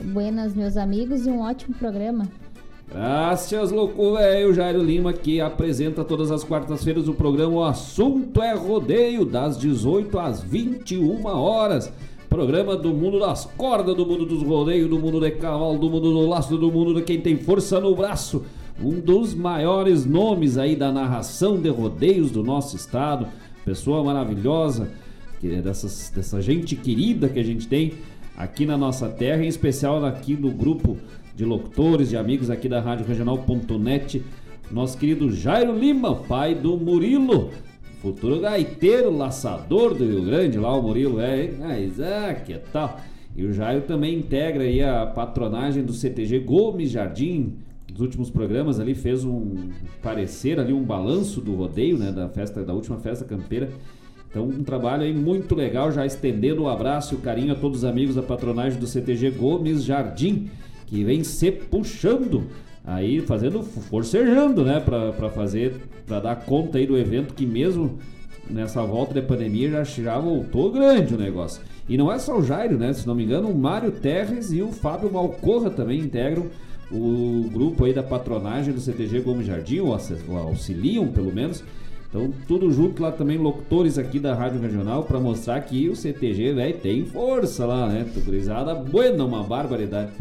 [SPEAKER 10] Buenas, meus amigos, e um ótimo programa.
[SPEAKER 1] Graças, louco velho. Jairo Lima que apresenta todas as quartas-feiras o programa O Assunto é Rodeio, das 18 às 21 horas. Programa do mundo das cordas, do mundo dos rodeios, do mundo de cavalo, do mundo do laço, do mundo de quem tem força no braço um dos maiores nomes aí da narração de rodeios do nosso estado, pessoa maravilhosa, é dessas, dessa gente querida que a gente tem aqui na nossa terra, em especial aqui no grupo de locutores, de amigos aqui da Rádio Regional.net, nosso querido Jairo Lima, pai do Murilo, futuro gaiteiro, laçador do Rio Grande, lá o Murilo é, mas ah, que tal? E o Jairo também integra aí a patronagem do CTG Gomes Jardim, nos últimos programas ali fez um parecer ali um balanço do rodeio, né, da festa da última festa campeira. Então um trabalho aí muito legal, já estendendo o abraço e o carinho a todos os amigos da patronagem do CTG Gomes Jardim, que vem se puxando aí fazendo forcejando, né, para fazer para dar conta aí do evento que mesmo nessa volta da pandemia já, já voltou grande o negócio. E não é só o Jairo, né? Se não me engano, o Mário Terres e o Fábio Malcorra também integram o grupo aí da patronagem do CTG Gomes Jardim, ou auxiliam pelo menos. Então, tudo junto lá também, locutores aqui da Rádio Regional, para mostrar que o CTG, velho, tem força lá, né? Tugurizada, buena, uma barbaridade.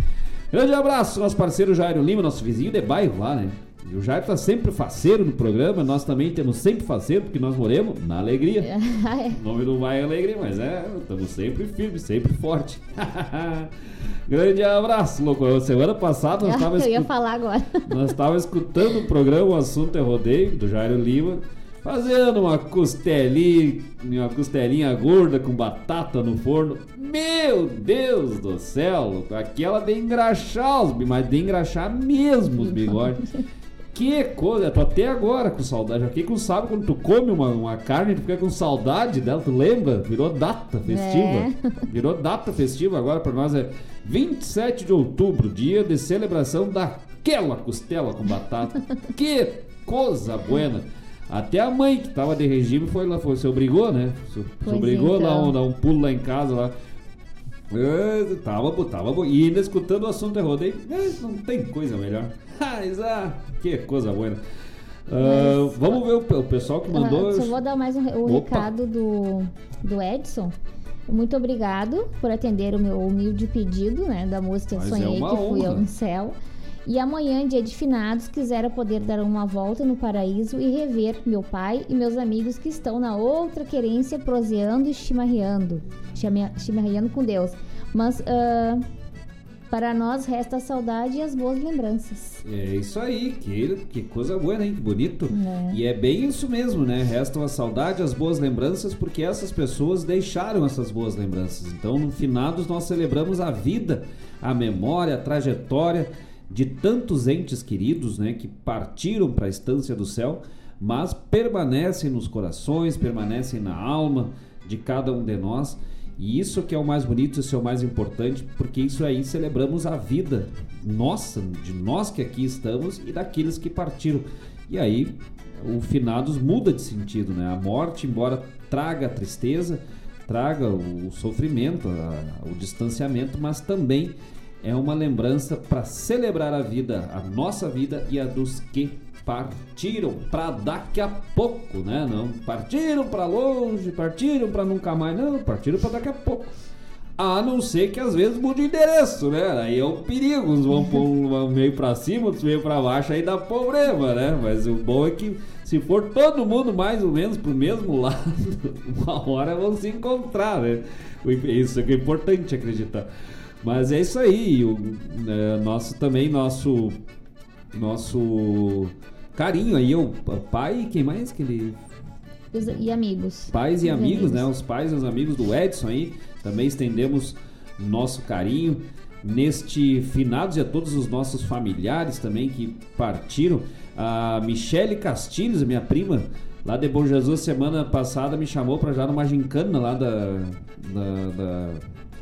[SPEAKER 1] Grande abraço, nosso parceiro Jairo Lima, nosso vizinho de bairro lá, né? E o Jair tá sempre faceiro no programa, nós também temos sempre faceiro, porque nós moremos na alegria. É. o nome do bairro é alegria, mas é, estamos sempre firmes, sempre forte. Grande abraço, louco. Semana passada nós estávamos.
[SPEAKER 10] Eu ia falar agora.
[SPEAKER 1] Nós estávamos escutando o programa O Assunto é Rodeio, do Jairo Lima, fazendo uma costelinha, uma costelinha gorda com batata no forno. Meu Deus do céu, aquela de engraxar os mas de engraxar mesmo os bigodes. Que coisa, tô até agora com saudade. Aqui com sabe quando tu come uma, uma carne, tu fica com saudade dela, tu lembra? Virou data festiva. É. Virou data festiva agora para nós é 27 de outubro, dia de celebração daquela costela com batata. que coisa buena. Até a mãe que tava de regime foi lá, foi, se obrigou, né? Se, se obrigou então. dar um, dar um pulo lá em casa lá. Eu, tava, tava, e ainda escutando o assunto é rodeio, não tem coisa melhor. Mas, ah, que coisa boa. Uh, vamos ver o, o, pessoal que mandou.
[SPEAKER 10] Uh, só vou dar mais um, o recado do, do Edson. Muito obrigado por atender o meu humilde pedido, né? Da música Mas é Sonhei, é que fui ao céu. E amanhã, dia de finados, quisera poder dar uma volta no paraíso e rever meu pai e meus amigos que estão na outra querência proseando e chimarreando. Chimarreando com Deus. Mas uh, Para nós resta a saudade e as boas lembranças.
[SPEAKER 1] É isso aí, que, que coisa boa, né? Que bonito.
[SPEAKER 10] É.
[SPEAKER 1] E é bem isso mesmo, né? Restam a saudade, as boas lembranças, porque essas pessoas deixaram essas boas lembranças. Então, no finados, nós celebramos a vida, a memória, a trajetória de tantos entes queridos, né? Que partiram para a estância do céu, mas permanecem nos corações, permanecem na alma de cada um de nós. E isso que é o mais bonito, isso é o mais importante, porque isso aí celebramos a vida nossa, de nós que aqui estamos e daqueles que partiram. E aí o finados muda de sentido, né? A morte, embora traga a tristeza, traga o sofrimento, a- o distanciamento, mas também é uma lembrança para celebrar a vida, a nossa vida e a dos que partiram para daqui a pouco, né? Não partiram para longe, partiram para nunca mais, não, partiram para daqui a pouco. A não ser que às vezes mude o endereço, né? Aí é o perigo, uns vão pôr um meio pra cima, outros meio pra baixo, aí dá problema, né? Mas o bom é que se for todo mundo mais ou menos pro mesmo lado, uma hora vão se encontrar, né? Isso é é importante acreditar. Mas é isso aí, o é, nosso também, nosso nosso carinho aí, o pai, quem mais que ele
[SPEAKER 10] Os- E amigos.
[SPEAKER 1] Pais e
[SPEAKER 10] Os
[SPEAKER 1] amigos, né? Os pais e os amigos do Edson aí. Também estendemos nosso carinho neste finados e a todos os nossos familiares também que partiram. A Michele Castilhos, minha prima, lá de Bom Jesus, semana passada me chamou para já numa gincana lá da, da, da-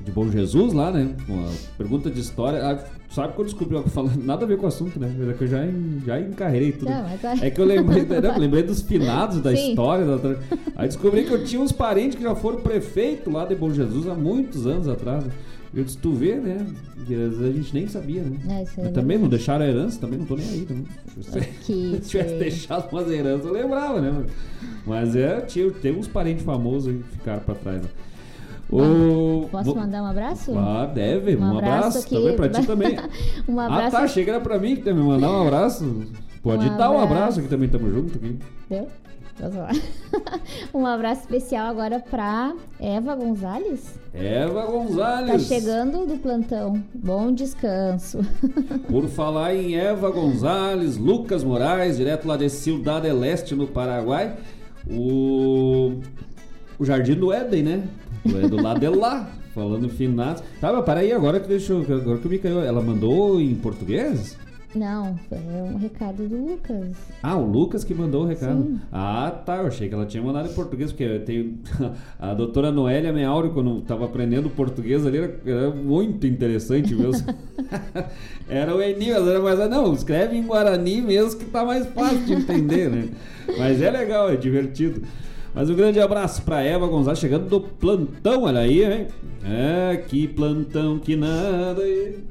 [SPEAKER 1] de Bom Jesus, lá, né? Uma pergunta de história. Ah, sabe que eu descobri algo falando? Nada a ver com o assunto, né? Mas é que eu já, já encarreirei tudo.
[SPEAKER 10] Não, mas
[SPEAKER 1] É que eu lembrei? Eu lembrei dos finados da
[SPEAKER 10] Sim.
[SPEAKER 1] história. da Aí descobri que eu tinha uns parentes que já foram prefeito lá de Bom Jesus há muitos anos atrás. Eu disse, tu vê, né? Vezes a gente nem sabia, né?
[SPEAKER 10] É, é
[SPEAKER 1] também não deixaram a herança, também não tô nem aí também. Se tivesse deixado umas heranças, eu lembrava, né? Mas é, tinha, tem uns parentes famosos que ficaram pra trás. Né? O...
[SPEAKER 10] Posso mandar um abraço?
[SPEAKER 1] Ah, deve. Um, abraço,
[SPEAKER 10] aqui-
[SPEAKER 1] também pra ti também.
[SPEAKER 10] um abraço.
[SPEAKER 1] Ah, tá. Achei que era pra mim que também mandar um abraço. Pode
[SPEAKER 10] Um
[SPEAKER 1] dar um
[SPEAKER 10] abraço.
[SPEAKER 1] abraço aqui também, tamo junto aqui.
[SPEAKER 10] Deu? Posso falar? um abraço especial agora pra Eva Gonzalez.
[SPEAKER 1] Eva Gonzalez.
[SPEAKER 10] Tá chegando do plantão. Bom descanso.
[SPEAKER 1] Por falar em Eva Gonzalez, Lucas Moraes, direto lá de Cidade Leste, no Paraguai. O, o Jardim do Éden, né? É do lado de lá, falando finados. Tá, mas para aí, agora que deixou, agora que me caiu. Ela mandou em português?
[SPEAKER 10] Não, é um recado do Lucas.
[SPEAKER 1] Ah, o Lucas que mandou o recado.
[SPEAKER 10] Sim.
[SPEAKER 1] Ah, tá. Eu achei que ela tinha mandado em português, porque eu tenho. A doutora Noélia Meauro, quando estava aprendendo português ali, era, era muito interessante mesmo. era o Eni, mas era mais. Não, escreve em Guarani mesmo que tá mais fácil de entender, né? Mas é legal, é divertido. Mas um grande abraço pra Eva Gonzalez, chegando do plantão, olha aí, hein? É, que plantão que nada. aí.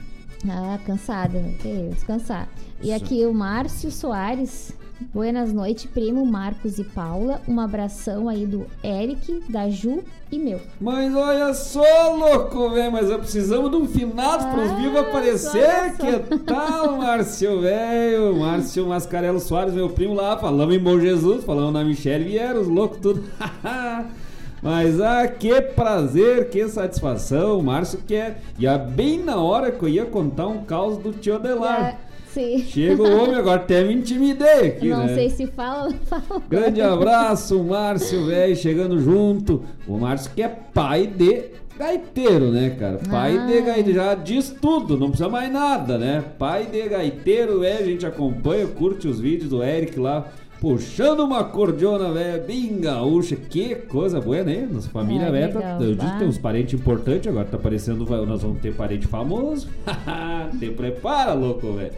[SPEAKER 10] Ah, cansada, descansar. E aqui o Márcio Soares. Buenas noites, primo Marcos e Paula. Um abração aí do Eric, da Ju e meu.
[SPEAKER 1] Mas olha só, louco, velho, mas nós precisamos de um finado pros vivos aparecer.
[SPEAKER 10] olha só.
[SPEAKER 1] Que tal, Márcio, velho? Márcio Mascarelo Soares, meu primo lá, falamos em Bom Jesus, falamos na Michelle, vieram os loucos tudo. Mas ah, que prazer, que satisfação, Márcio que é. E é bem na hora que eu ia contar um caos do tio Adelar.
[SPEAKER 10] Sim.
[SPEAKER 1] Chega o homem, agora até me intimidei aqui,
[SPEAKER 10] Não
[SPEAKER 1] né?
[SPEAKER 10] sei se fala, fala.
[SPEAKER 1] Grande abraço, Márcio, velho, chegando junto. O Márcio que é pai de gaiteiro, né, cara? Pai
[SPEAKER 10] Ah.
[SPEAKER 1] de gaiteiro, já diz tudo, não precisa mais nada, né? Pai de gaiteiro, velho, a gente acompanha, curte os vídeos do Eric lá, puxando uma cordiona, velho, bem gaúcha. Que coisa boa, né? Nossa família,
[SPEAKER 10] É,
[SPEAKER 1] velho, tá- eu disse que tem uns parentes importantes, agora tá aparecendo, nós vamos ter parente famoso. Te prepara, louco, velho.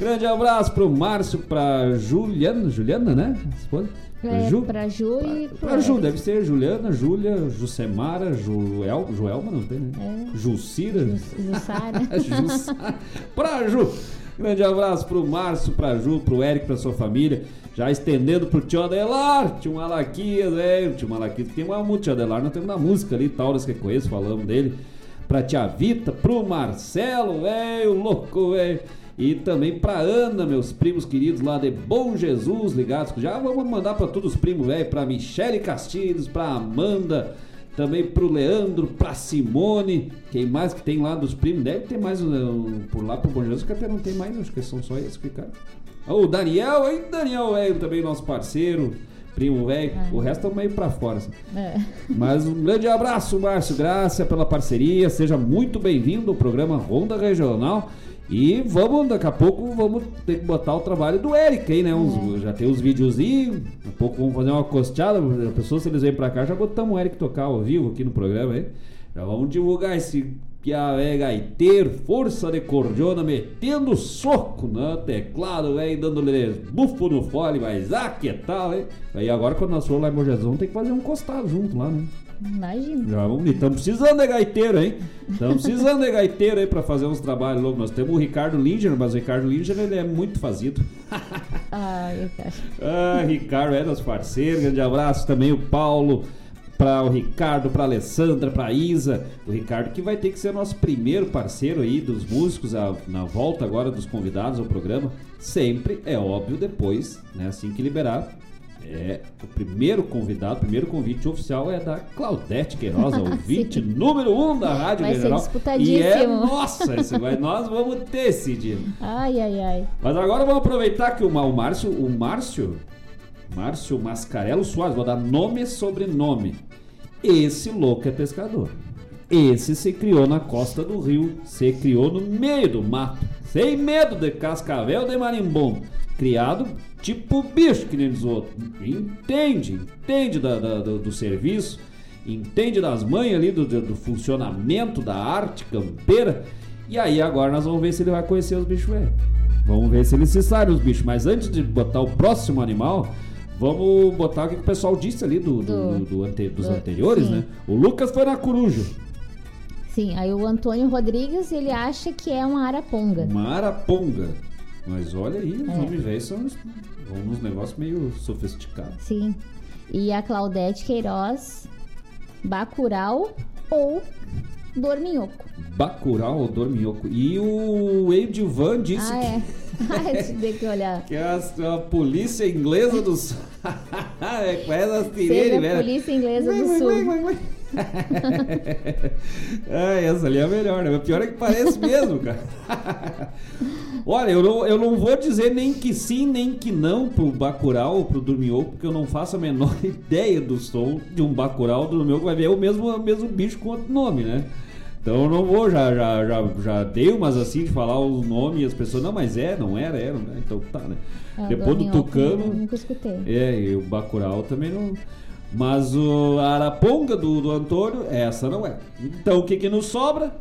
[SPEAKER 1] Grande abraço pro Márcio, pra Juliana, Juliana, né? Esposa?
[SPEAKER 10] É,
[SPEAKER 1] Ju?
[SPEAKER 10] pra Ju e pro
[SPEAKER 1] Pra Ju, deve ser Juliana, Júlia, Jucemara, Joel, Joelma não tem, né?
[SPEAKER 10] É.
[SPEAKER 1] Jucira.
[SPEAKER 10] Jussara.
[SPEAKER 1] Jussara. pra Ju. Grande abraço pro Márcio, pra Ju, pro Eric, pra sua família. Já estendendo pro tio Adelar, tio Malaquias, velho. Tio Malaquias tem uma música, tio Adelar, nós temos uma música ali, Tauras que conheço, falamos dele. Pra tia Vita, pro Marcelo, velho, louco, velho. E também pra Ana, meus primos queridos lá de Bom Jesus, ligados. Já vamos mandar pra todos os primos, velho. Pra Michele Castilhos, pra Amanda, também pro Leandro, pra Simone, quem mais que tem lá dos primos? Deve ter mais um, por lá pro Bom Jesus, que até não tem mais, acho que são só esses que ficaram. O Daniel, hein? Daniel velho também nosso parceiro, primo velho. O resto é meio pra fora. Assim.
[SPEAKER 10] É.
[SPEAKER 1] Mas um grande abraço, Márcio Graça, pela parceria. Seja muito bem-vindo ao programa Ronda Regional. E vamos, daqui a pouco, vamos ter que botar o trabalho do Eric aí, né? Uns- Já tem os videozinhos, daqui a pouco vamos fazer uma costeada. A pessoa, se eles vêm pra cá, já botamos o Eric tocar ao vivo aqui no programa aí. Já vamos divulgar esse piavé gaiteiro, força de cordiona, metendo soco no teclado, velho, dando-lhe bufo no fole, mas ah, que tal, hein? Aí agora, quando nós formos lá em tem que fazer um costado junto lá, né?
[SPEAKER 10] Imagina.
[SPEAKER 1] Já vamos Estamos precisando de gaiteiro, hein? Estamos precisando de gaiteiro aí pra fazer uns trabalhos loucos. Nós temos o Ricardo Linger, mas o Ricardo Linger ele é muito fazido.
[SPEAKER 10] Ai, cara.
[SPEAKER 1] Ah, Ricardo é nosso parceiro. Grande abraço também o Paulo, para o Ricardo, para Alessandra, para Isa. O Ricardo que vai ter que ser nosso primeiro parceiro aí dos músicos a- na volta agora dos convidados ao programa. Sempre é óbvio depois, né? Assim que liberar. É, o primeiro convidado, o primeiro convite oficial é da Claudete Queiroz, a ouvinte número um da Rádio
[SPEAKER 10] Vai ser
[SPEAKER 1] Regional. E é, nossa, esse vai, nós vamos ter esse dia.
[SPEAKER 10] Ai, ai, ai.
[SPEAKER 1] Mas agora vamos aproveitar que o, o Márcio, o Márcio, Márcio Mascarelo Soares, vou dar nome e sobrenome. Esse louco é pescador. Esse se criou na costa do rio, se criou no meio do mato, sem medo de cascavel de marimbondo. Criado tipo bicho que nem os outros. Entende, entende da- da- do, do serviço, entende das manhas ali do, do- funcionamento da arte campeira. E aí agora nós vamos ver se ele vai conhecer os bichos velhos. Vamos ver se ele se sabe os bichos. Mas antes de botar o próximo animal, vamos botar o que o pessoal disse ali do, do- ante- dos
[SPEAKER 10] do-
[SPEAKER 1] anteriores,
[SPEAKER 10] sim.
[SPEAKER 1] né? O Lucas foi na coruja.
[SPEAKER 10] Sim, aí o Antônio Rodrigues, ele acha que é uma araponga.
[SPEAKER 1] Uma araponga. Mas olha aí, os
[SPEAKER 10] É.
[SPEAKER 1] homens velhos são uns, negócios meio sofisticados.
[SPEAKER 10] Sim. E a Claudete Queiroz, Bacurau ou Dorminhoco.
[SPEAKER 1] Bacurau ou Dorminhoco. E o Edivan disse
[SPEAKER 10] Ah,
[SPEAKER 1] que,
[SPEAKER 10] é. Ai, tem que olhar.
[SPEAKER 1] que a, a polícia inglesa dos. é, com essas sirene,
[SPEAKER 10] a
[SPEAKER 1] velho.
[SPEAKER 10] Polícia Inglesa do Sul.
[SPEAKER 1] É, essa ali é a melhor, né? O pior é que parece mesmo, cara. Olha, eu não, eu não vou dizer nem que sim, nem que não pro Bacurau ou pro Dorminhoco, porque eu não faço a menor ideia do som de um Bacurau ou do Dorminhoco. Vai ver é o mesmo, o mesmo bicho com outro nome, né? Então eu não vou, já, já, já, já dei umas assim de falar o nome e as pessoas, não, mas é, não era, era, né? Então tá, né?
[SPEAKER 10] Ah,
[SPEAKER 1] Depois do
[SPEAKER 10] Dorminhoco, eu
[SPEAKER 1] Tucano.
[SPEAKER 10] Nunca escutei.
[SPEAKER 1] É, e o Bacurau também não. Mas o a Araponga do, do Antônio, essa não é. Então o que que nos sobra?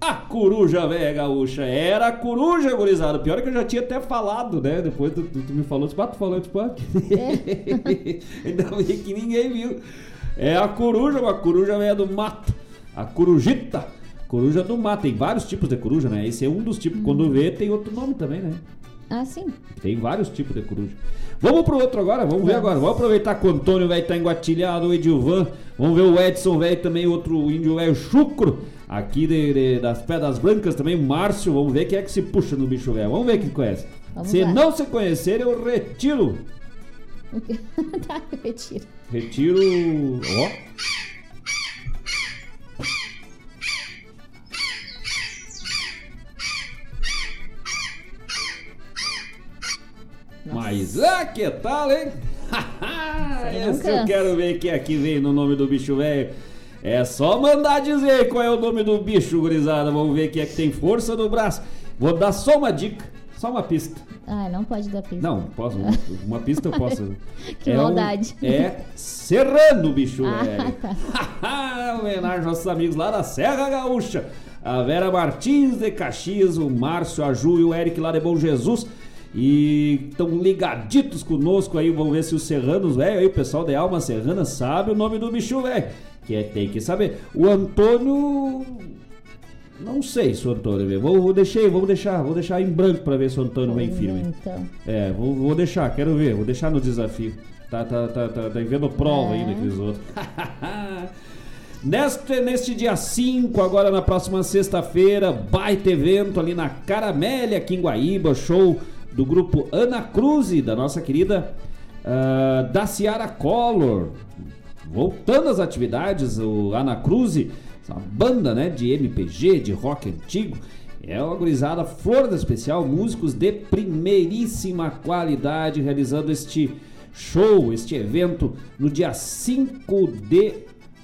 [SPEAKER 1] A coruja velha gaúcha. Era a coruja, gurizada. Pior é que eu já tinha até falado, né? Depois tu, tu, tu me falou, tipo, ah, tu falou, tipo, ah, Ainda bem que ninguém viu. É a coruja, uma coruja velha do mato. A corujita. Coruja do mato. Tem vários tipos de coruja, né? Esse é um dos tipos. Quando vê, tem outro nome também, né?
[SPEAKER 10] Ah, sim.
[SPEAKER 1] Tem vários tipos de coruja. Vamos pro outro agora, vamos ver agora. Vamos aproveitar que o Antônio vai estar engatilhado, o Edilvan. Vamos ver o Edson velho também, outro índio velho chucro. Aqui de, de- das Pedras Brancas também, o Márcio. Vamos ver quem é que se puxa no bicho velho. Vamos ver quem conhece.
[SPEAKER 10] Vamos
[SPEAKER 1] se
[SPEAKER 10] lá.
[SPEAKER 1] não se conhecer, eu retiro.
[SPEAKER 10] tá, eu retiro.
[SPEAKER 1] Retiro. Ó. Mas ah, que tal, hein? Esse eu quero ver quem aqui vem no nome do bicho velho. É só mandar dizer qual é o nome do bicho, gurizada. Vamos ver quem é que tem força no braço. Vou dar só uma dica, só uma pista.
[SPEAKER 10] Ah, não pode dar pista.
[SPEAKER 1] Não, posso. Uma, uma pista eu posso.
[SPEAKER 10] Que
[SPEAKER 1] um-
[SPEAKER 10] maldade.
[SPEAKER 1] é serrano, bicho
[SPEAKER 10] Ah,
[SPEAKER 1] velho.
[SPEAKER 10] tá.
[SPEAKER 1] Homenagem aos nossos amigos lá da Serra Gaúcha. A Vera Martins de Caxias, o Márcio, a Ju e o Eric lá de Bom Jesus. E estão ligaditos conosco aí. Vamos ver se os serranos, velho, aí o pessoal de Alma Serrana sabe o nome do bicho, velho. Que é, tem que saber. O Antônio. Não sei se o Antônio, velho. Vou, vou deixar, vamos deixar, vou deixar em branco pra ver se o Antônio vem firme.
[SPEAKER 10] Então.
[SPEAKER 1] É, vou, vou deixar, quero ver, vou deixar no desafio. Tá, tá, tá, tá, tá vendo prova
[SPEAKER 10] É.
[SPEAKER 1] ainda que os outros. Neste, neste dia 5, agora na próxima sexta-feira, baita evento ali na Caramélia, aqui em Guaíba, show do grupo Ana Cruz, da nossa querida ah, da Ciara Collor. voltando às atividades, o Ana Cruz, uma banda né, de MPG, de rock antigo. É uma gurizada Flor da Especial, músicos de primeiríssima qualidade, realizando este show, este evento, no dia 5 de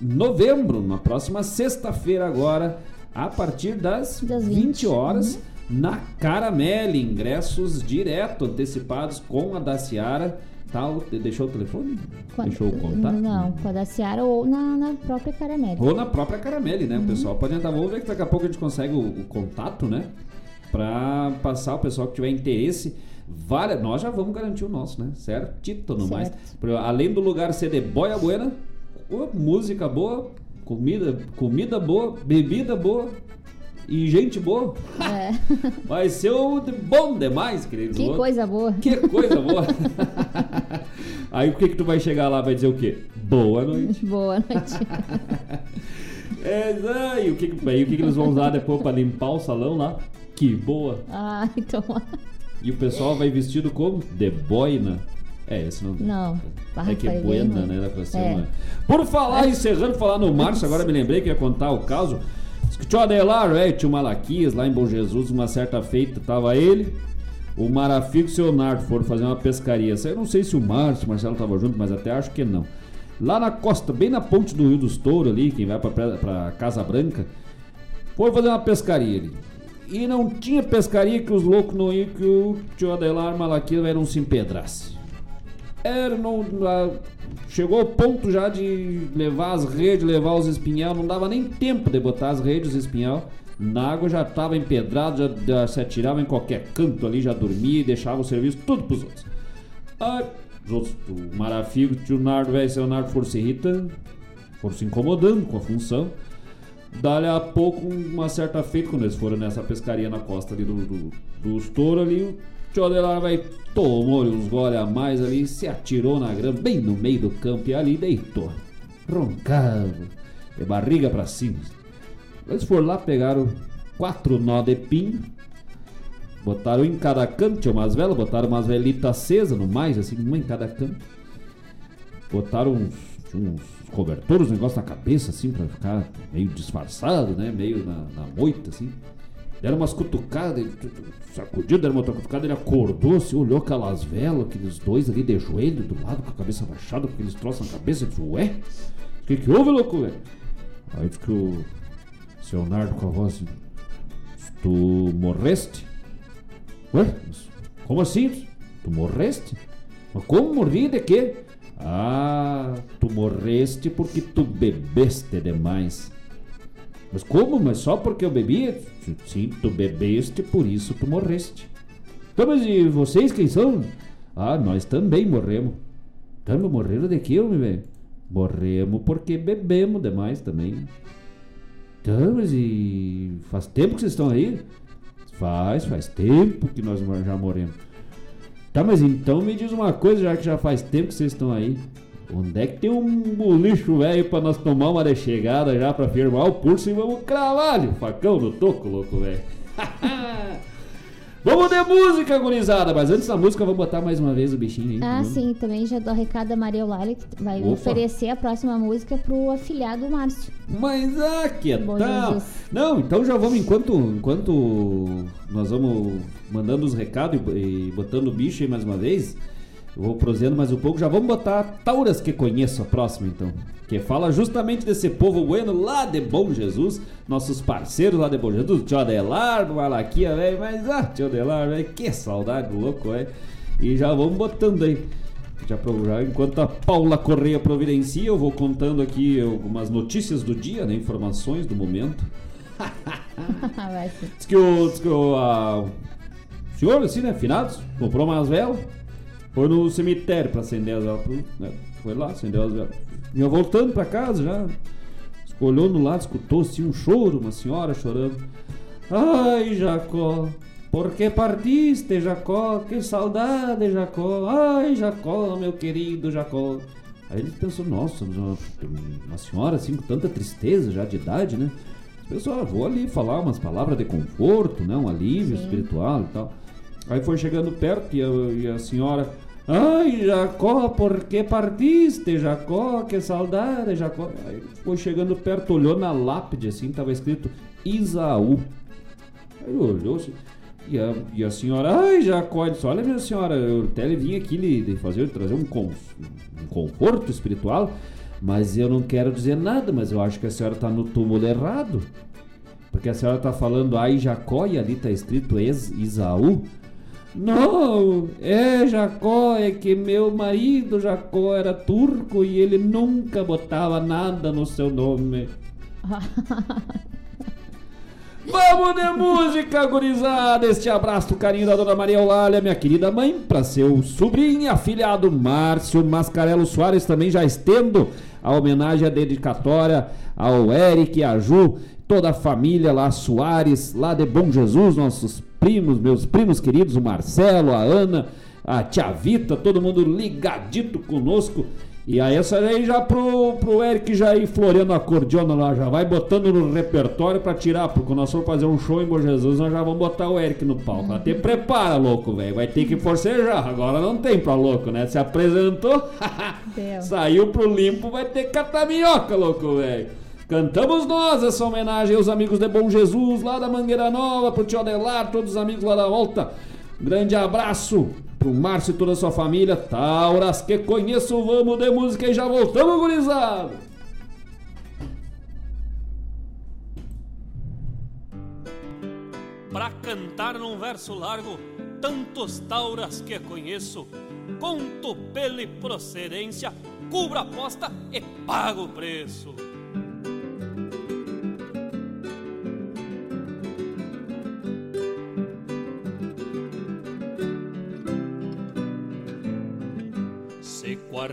[SPEAKER 1] novembro, na próxima sexta-feira agora, a partir das, das 20. 20 horas, uhum. Na Caramelle. Ingressos direto, antecipados com a Daciara tal, deixou o telefone? Deixou o contato?
[SPEAKER 10] Não, com a da Ciara ou na, na própria Caramelle.
[SPEAKER 1] Ou na própria Caramelle, né? Uhum. O pessoal pode entrar. Vamos ver que daqui a pouco a gente consegue o, o contato, né? Pra passar o pessoal que tiver interesse. Vale, nós já vamos garantir o nosso, né? Certo? Tito no mais. Além do lugar ser de boia buena, música boa, comida, comida boa, bebida boa, e gente boa. É. Vai ser o de bom demais, querido.
[SPEAKER 10] Que coisa boa.
[SPEAKER 1] Que coisa boa. Aí o que que tu vai chegar lá vai dizer o quê? Boa noite.
[SPEAKER 10] Boa noite.
[SPEAKER 1] é, aí, o que, aí, o que, que eles vão usar depois para limpar o salão lá? Que boa.
[SPEAKER 10] Ah, então.
[SPEAKER 1] E o pessoal vai vestido como? De boina. É, esse não.
[SPEAKER 10] Não.
[SPEAKER 1] É que é buena, né? Da ser é. Por falar, encerrando, falar no Márcio, agora me lembrei que ia contar o caso. Tio Adelar, é, tio Malaquias, lá em Bom Jesus, uma certa feita, tava ele, o Marafico e o seu Nardo foram fazer uma pescaria. Eu não sei se o Márcio, o Marcelo tava junto, mas até acho que não. Lá na costa, bem na ponte do Rio dos Touros ali, quem vai pra, Casa Branca, foi fazer uma pescaria ali. E não tinha pescaria que os loucos não iam, que o tio Adelar Malaquias um se empedrasse. Era, não, chegou ao ponto já de levar as redes, levar os espinhal, não dava nem tempo de botar as redes, os espinhal. Na água já estava empedrado, já, já, se atirava em qualquer canto ali, já dormia deixava o serviço tudo pros outros. Aí, os outros, o Marafigo, o tio Nardo, velho, Nardo foram se irritando, foram se incomodando com a função. Dali a pouco, uma certa feita, quando eles foram nessa pescaria na costa ali do, do, do ali, Tio Adelar vai tomou uns gole a mais ali, se atirou na grama, bem no meio do campo e ali deitou. Roncava, de barriga para cima. Eles foram lá, pegaram quatro nó de pinho, botaram em cada canto, tinha umas velas, botaram umas velitas acesas no mais, assim, uma em cada canto. Botaram uns, uns cobertores, um negócio na cabeça, assim, pra ficar meio disfarçado, né? Meio na, na moita, assim. Deram umas cutucadas, ele sacudiu, deram uma cutucada, ele acordou, se assim, olhou aquelas velas, aqueles dois ali de joelho do lado, com a cabeça baixada, com aqueles troços na cabeça, disse, ué? O que que houve, louco, velho? Aí disse o seu Nardo com a voz assim, tu morreste? Ué? Como assim? Tu morreste? Mas como morri de quê? Ah, tu morreste porque tu bebeste demais. Mas como? Mas só porque eu bebi? Sim, tu bebeste, por isso tu morreste. Então, mas e vocês quem são? Ah, nós também morremos. Então, morreram de quê, homem, velho? Morremos porque bebemos demais também. Então, mas e faz tempo que vocês estão aí? Faz, faz tempo que nós já morremos. Tá, mas então me diz uma coisa, já que já faz tempo que vocês estão aí. Onde é que tem um bolicho velho pra nós tomar uma de chegada já pra firmar o pulso e vamos cravar o facão no toco, louco, velho. Vamos de música, gurizada! Mas antes da música, vamos botar mais uma vez o bichinho aí.
[SPEAKER 10] Ah, sim, também já dou recado a Maria Eulália, que vai Opa. oferecer a próxima música pro afilhado Márcio.
[SPEAKER 1] Mas ah, que tal? Não, então já vamos, enquanto, enquanto nós vamos mandando os recados e, e botando o bicho aí mais uma vez, eu vou prosendo mais um pouco, já vamos botar Tauras que conheço a próxima então. Que fala justamente desse povo bueno lá de Bom Jesus, nossos parceiros lá de Bom Jesus, Tio Adelar, Malaquia, velho, mas ah, Tio Adelar, velho, que saudade louco, velho. E já vamos botando aí. Já, já enquanto a Paula Correia providencia, eu vou contando aqui algumas notícias do dia, né, informações do momento. diz que o, diz que o, a, o senhor, assim, né, finados, comprou umas velas foi no cemitério pra acender as velas. Né? Foi lá, acendeu as velas. Vinha voltando pra casa já. Olhou no lado, escutou assim um choro, uma senhora chorando. Ai, Jacó, por que partiste, Jacó? Que saudade, Jacó. Ai, Jacó, meu querido Jacó. Aí ele pensou, nossa, uma, senhora assim com tanta tristeza já de idade, né? Pessoal, ah, vou ali falar umas palavras de conforto, né? Um alívio Sim. espiritual e tal. Aí foi chegando perto e a, e a senhora Ai, Jacó, por que partiste, Jacó? Que saudade, Jacó. Aí foi chegando perto, olhou na lápide assim, tava escrito Isaú. Aí olhou assim. E a, e a senhora, ai, Jacó, disse, olha minha senhora, eu até vim aqui lhe, lhe fazer, trazer um, um conforto espiritual, mas eu não quero dizer nada, mas eu acho que a senhora está no túmulo errado. Porque a senhora está falando ai Jacó e ali está escrito Isaú. Não, é Jacó, é que meu marido Jacó era turco e ele nunca botava nada no seu nome. Vamos de música, gurizada! Este abraço, carinho da dona Maria Eulália, minha querida mãe, para seu sobrinho e afilhado Márcio Mascarelo Soares. Também já estendo a homenagem, a dedicatória ao Eric e a Ju, toda a família lá, Soares, lá de Bom Jesus, nossos primos, meus primos queridos, o Marcelo, a Ana, a Tia Vita, todo mundo ligadito conosco. E aí essa aí já pro, pro Eric já ir floreando a cordiona lá, já vai botando no repertório pra tirar, porque nós vamos fazer um show em Bom Jesus, nós já vamos botar o Eric no palco. Até prepara, louco, velho. Vai ter que forcejar. Agora não tem pra louco, né? Se apresentou, saiu pro limpo, vai ter minhoca, louco, velho. Cantamos nós essa homenagem aos amigos de Bom Jesus, lá da Mangueira Nova, pro tio Adelar, todos os amigos lá da volta. Grande abraço pro Márcio e toda a sua família. Tauras que conheço, vamos de música e já voltamos, gurizada!
[SPEAKER 12] Pra cantar num verso largo, tantos tauras que conheço, conto pela e procedência, cubro a aposta e pago o preço.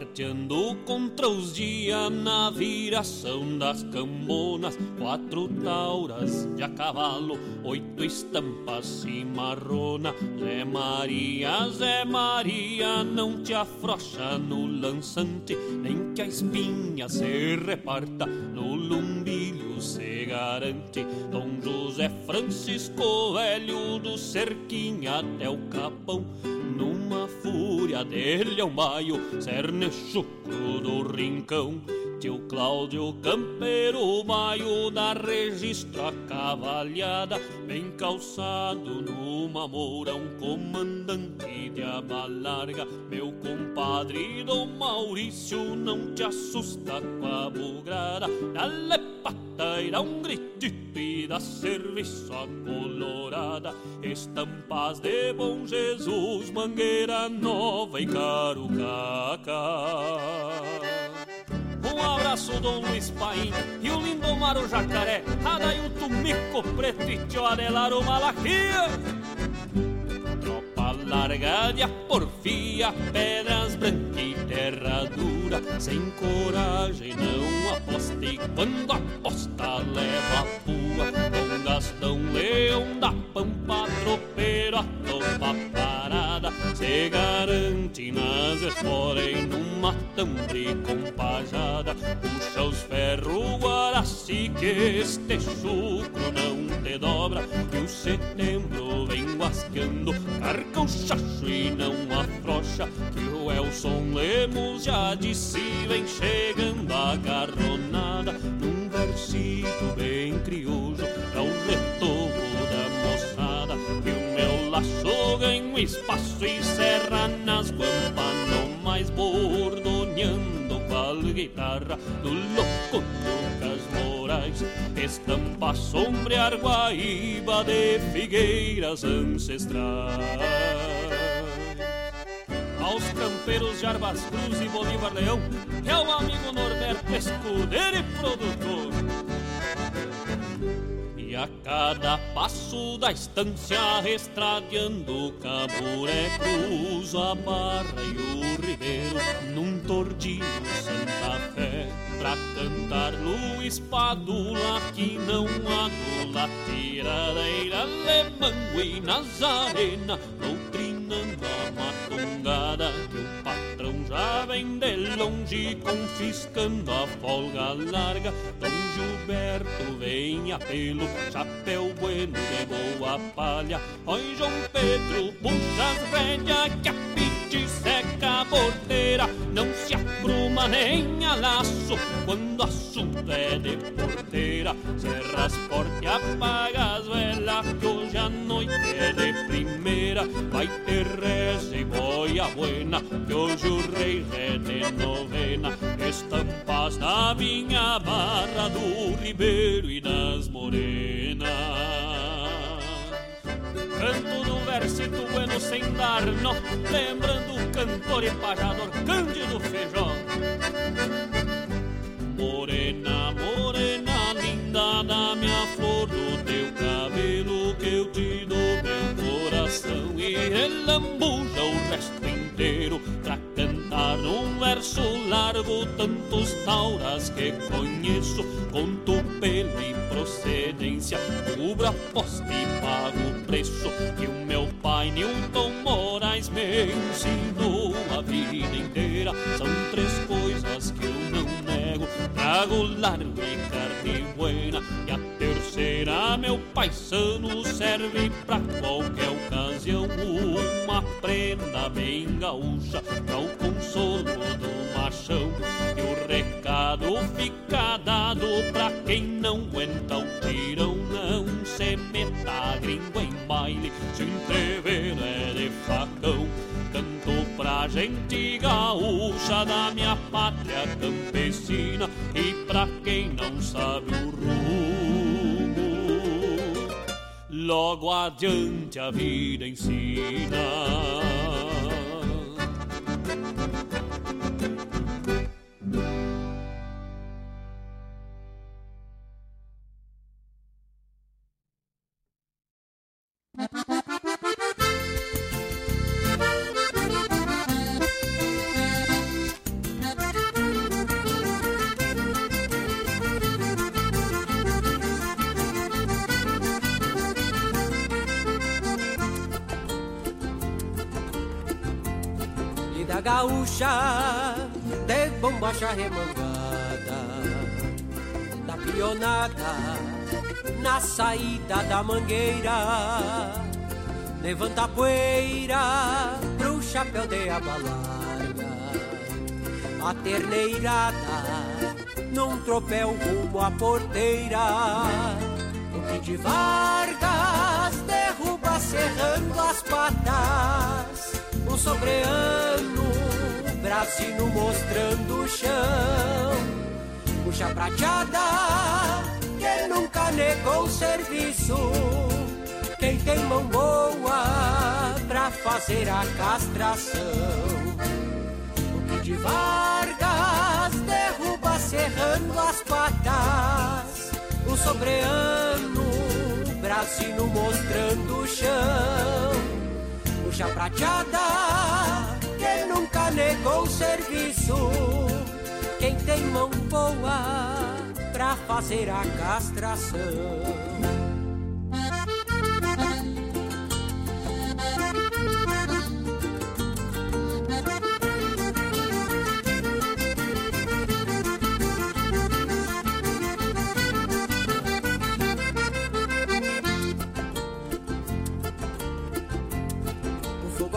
[SPEAKER 12] Quarteando contra os dias na viração das cambonas. Quatro tauras de a cavalo, oito estampas e marrona. Zé Maria, Zé Maria, não te afrocha no lançante Nem que a espinha se reparta no lumbilho se garante. Dom José Francisco Velho do Cerquinha até o Capão numa fúria dele é o maio, cerne chucro do rincão. Tio Cláudio Campeiro, maio da registra cavalhada, bem calçado numa moura, um comandante de aba larga. Meu compadre Dom Maurício, não te assusta com a bugrada, dá-lhe pata e dá um gritito e dá serviço a colorada. Estampas de Bom Jesus, Mangueira Nova e Carucaca. Um abraço, Dom Luiz Paim e o Lindomar o Jacaré, Adailto Mico Preto e Tio o Malaquia. Tropa larga de porfia, pedras brancas e terra dura, sem coragem não aposta e quando aposta leva a pua. Gastão Leão da Pampa, tropeiro a topa parada, se garante nas esporas e numa tambre compajada. Puxa os ferros, Guaraci, que este chucro não te dobra. E o setembro vem guasqueando, carca o chacho e não afrouxa. Que o Elson Lemos já disse, vem chegando a garronada. Num versito bem crioulo, pra o retorno da moçada. Que o meu laço ganha espaço e serra nas guampas, não mais bordoneando qual guitarra do louco Lucas Moraes. Estampa sombrear guaíba de figueiras ancestrais aos campeiros de Arbas Cruz e Bolívar Leão, é o amigo Norberto Escudeiro e produtor. A cada passo da estância, estradeando Caburé Cruz, a Barra e o Ribeiro, num tordinho Santa Fé, pra cantar Luiz Padula, que não adula, tiradeira, Alemango e Nazarena, doutrinando a patrão já vem de longe, confiscando a folga larga, Dom Gilberto vem a pelo, chapéu bueno de boa palha, Oi João Pedro, puxa as rédeas, que a seca boca porteira não se apruma nem a laço quando assunto é de porteira. Cerra as portas e apaga as velas que hoje a noite é de primeira. Vai ter reza e boia buena que hoje o rei é de novena. Estampas na minha barra do Ribeiro e das Morenas. Canto do versito bueno sem dar nó Lembrando o cantor e pajador Cândido Feijó. Morena, morena, linda da minha flor Do teu cabelo que eu te dou meu coração. E relambuja cantar num verso largo Tantos tauras que conheço. Conto pelo e procedência Cubra aposta e pago o preço Que o meu pai Newton Moraes me ensinou a vida inteira São três coisas que eu não nego Trago largo e carne buena E a terceira, meu paisano Serve pra qualquer ocasião. Uma prenda bem gaúcha Pra o consolo do machão. E o recado fica dado Pra quem não aguenta o tirão Não. Se meta gringo em baile Se o entreveiro é de facão pra gente gaúcha Da minha pátria campesina E pra quem não sabe o rumo Logo adiante a vida ensina
[SPEAKER 16] gaúcha de bombacha remangada Da pionada na saída da mangueira Levanta a poeira pro chapéu de aba larga A terneirada num tropel rumo à porteira O que de Vargas derruba serrando as patas O sobreano, brasino mostrando o chão Puxa prateada que nunca negou serviço quem tem mão boa pra fazer a castração. O que de Vargas derruba serrando as patas, o sobreano, brasino mostrando o chão. Puxa prateada, negou serviço, quem tem mão boa pra fazer a castração.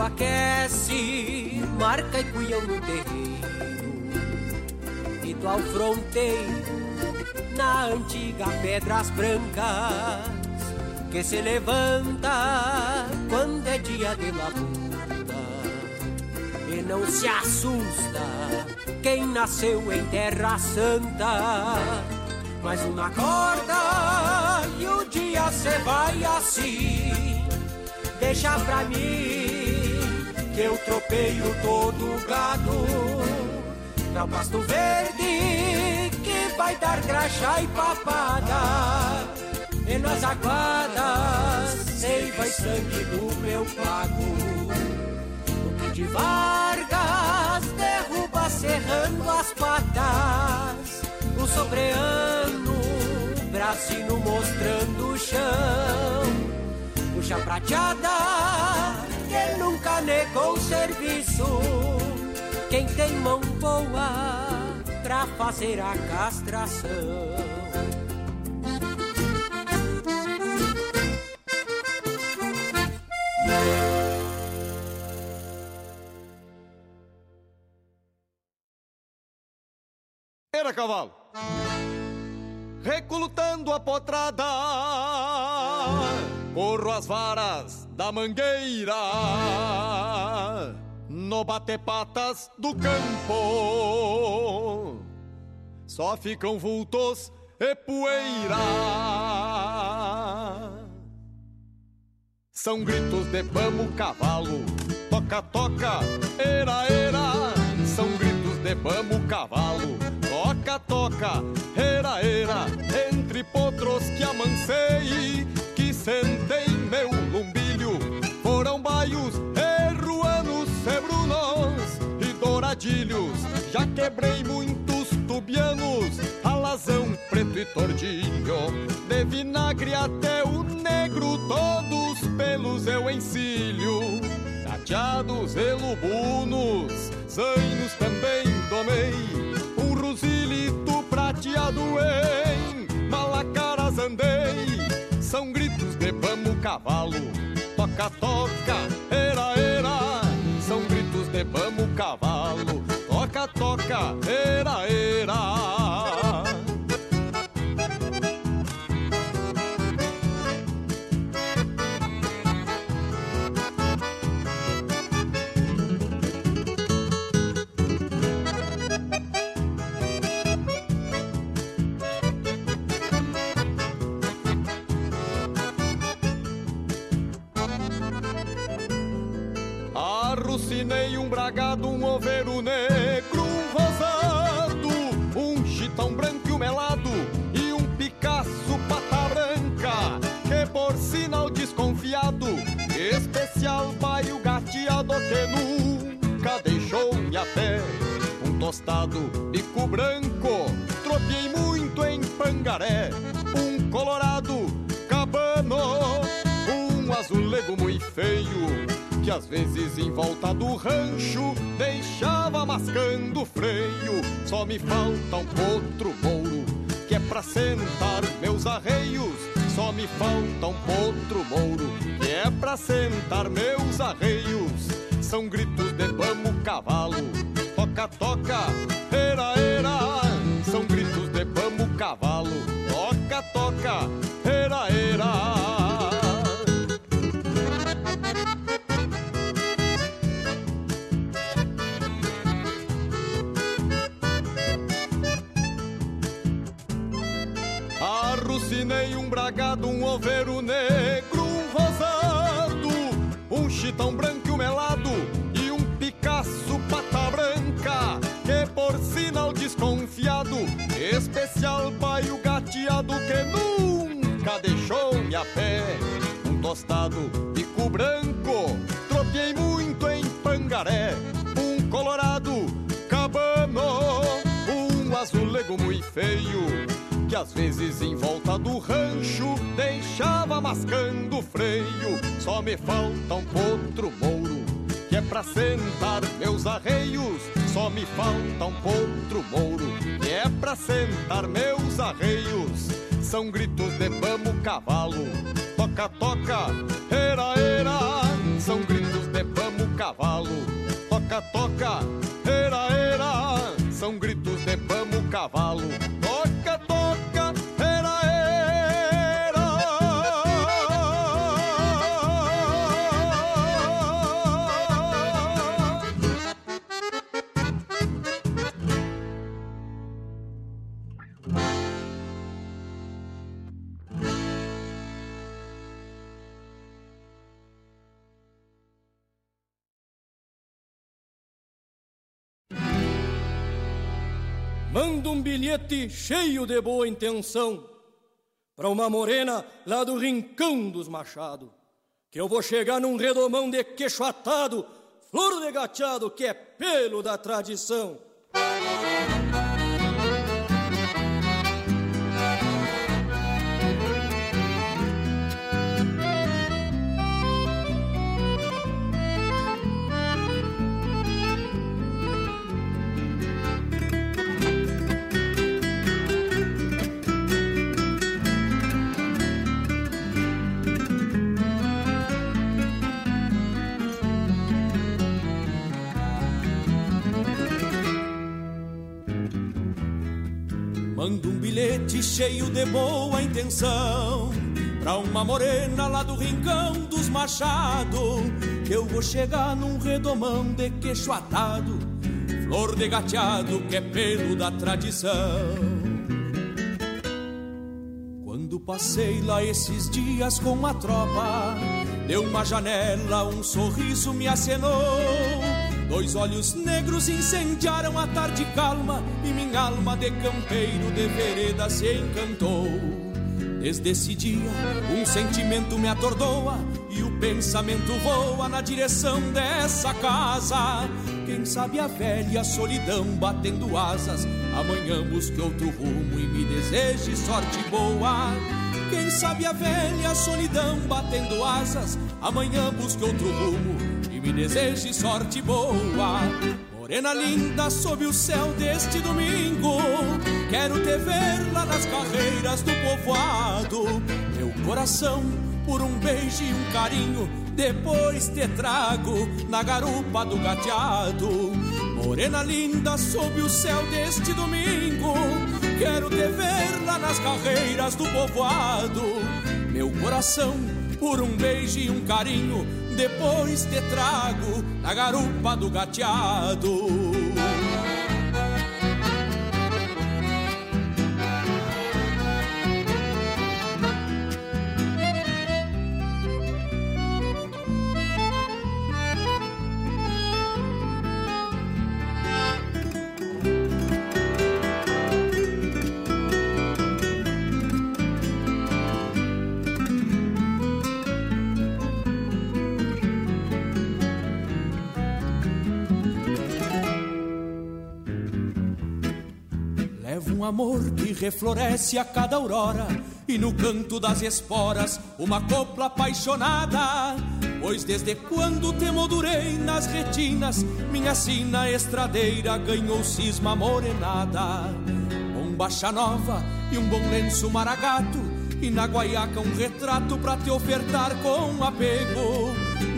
[SPEAKER 16] aquece, marca e cuião no terreiro, ritual fronteiro, na antiga Pedras Brancas, que se levanta quando é dia de labuta, e não se assusta quem nasceu em Terra Santa, mas uma corda e o dia se vai assim, deixa pra mim que eu tropeio todo o gado Pra pasto verde que vai dar graxa e papada. E nas aguadas seiva e sangue do meu pago. O que de Vargas derruba serrando as patas. O sobreano, brasino mostrando o chão. Puxa prateada já negou serviço. Quem tem mão boa pra fazer a castração.
[SPEAKER 21] Era cavalo, recrutando a potrada, corro as varas da mangueira no bate-patas do campo. Só ficam vultos e poeira. São gritos de vamos cavalo, toca, toca, era, era. São gritos de vamos cavalo, toca, toca, era, era. Entre potros que amancei, que sentei meu lumbilho, foram baios e ruanos, e douradilhos. Já quebrei muitos tubianos, alazão, preto e tordilho, de vinagre até o negro, todos pelos eu encilho. Cateados e lubunos, zainos também domei, um rosilito prateado em malacaras andei. São gritos de vamos cavalo, toca, toca, era, era. São gritos de vamos cavalo, toca, toca, era, era. Tostado, bico branco, tropiei muito em pangaré, um colorado, cabano, um azulego muito feio que às vezes em volta do rancho deixava mascando o freio. Só me falta um potro mouro, que é pra sentar meus arreios. Só me falta um potro mouro, que é pra sentar meus arreios. São gritos de vamos cavalo, toca, toca, era, era. São gritos de vamos cavalo, toca, toca, era, era. Arrucinei um bragado, um oveiro negro, um rosado, um chitão branco e um melado por sinal desconfiado, especial paio gateado que nunca deixou-me a pé. Um tostado, bico branco, tropiei muito em pangaré, um colorado, cabano, um azulego muito feio que às vezes em volta do rancho deixava mascando o freio. Só me falta um potro mouro, que é pra sentar meus arreios. Só me falta um potro mouro, que é pra sentar meus arreios. São gritos de vamos cavalo, toca, toca, era, era. São gritos de vamos cavalo, toca, toca, era, era. São gritos de vamos cavalo,
[SPEAKER 22] Manda um bilhete cheio de boa intenção para uma morena lá do Rincão dos Machado, que eu vou chegar num redomão de queixo atado, flor de gateado que é pelo da tradição. Bilhete cheio de boa intenção Pra uma morena lá do rincão dos machados Que eu vou chegar num redomão de queixo atado Flor de gateado que é pelo da tradição quando passei lá esses dias com a tropa, deu uma janela, um sorriso me acenou. Dois olhos negros incendiaram a tarde calma e minha alma de campeiro de vereda se encantou. Desde esse dia, um sentimento me atordoa e o pensamento voa na direção dessa casa. Quem sabe a velha solidão batendo asas, amanhã busque outro rumo e me deseje sorte boa. Quem sabe a velha solidão batendo asas, amanhã busque outro rumo me deseje sorte boa. Morena linda sob o céu deste domingo, quero te ver lá nas carreiras do povoado. Meu coração por um beijo e um carinho, depois te trago na garupa do gateado. Morena linda sob o céu deste domingo, quero te ver lá nas carreiras do povoado. Meu coração por um beijo e um carinho, depois te trago na garupa do gateado. Amor que refloresce a cada aurora e no canto das esporas uma copla apaixonada. Pois desde quando te moldurei nas retinas, minha sina estradeira ganhou cisma morenada. Bombacha nova e um bom lenço maragato, e na guaiaca um retrato pra te ofertar com apego.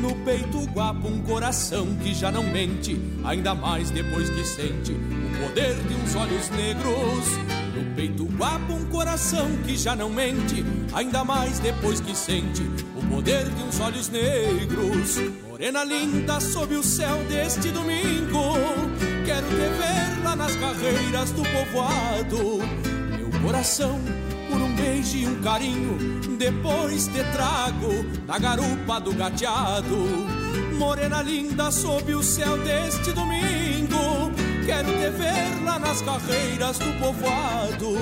[SPEAKER 22] No peito guapo um coração que já não mente, ainda mais depois que sente o poder de uns olhos negros. No peito guapo um coração que já não mente, ainda mais depois que sente o poder de uns olhos negros. Morena linda sob o céu deste domingo, quero te ver lá nas carreiras do povoado. Meu coração beijo e um carinho, depois te trago na garupa do gateado. Morena linda sob o céu deste domingo, quero te ver lá nas carreiras do povoado.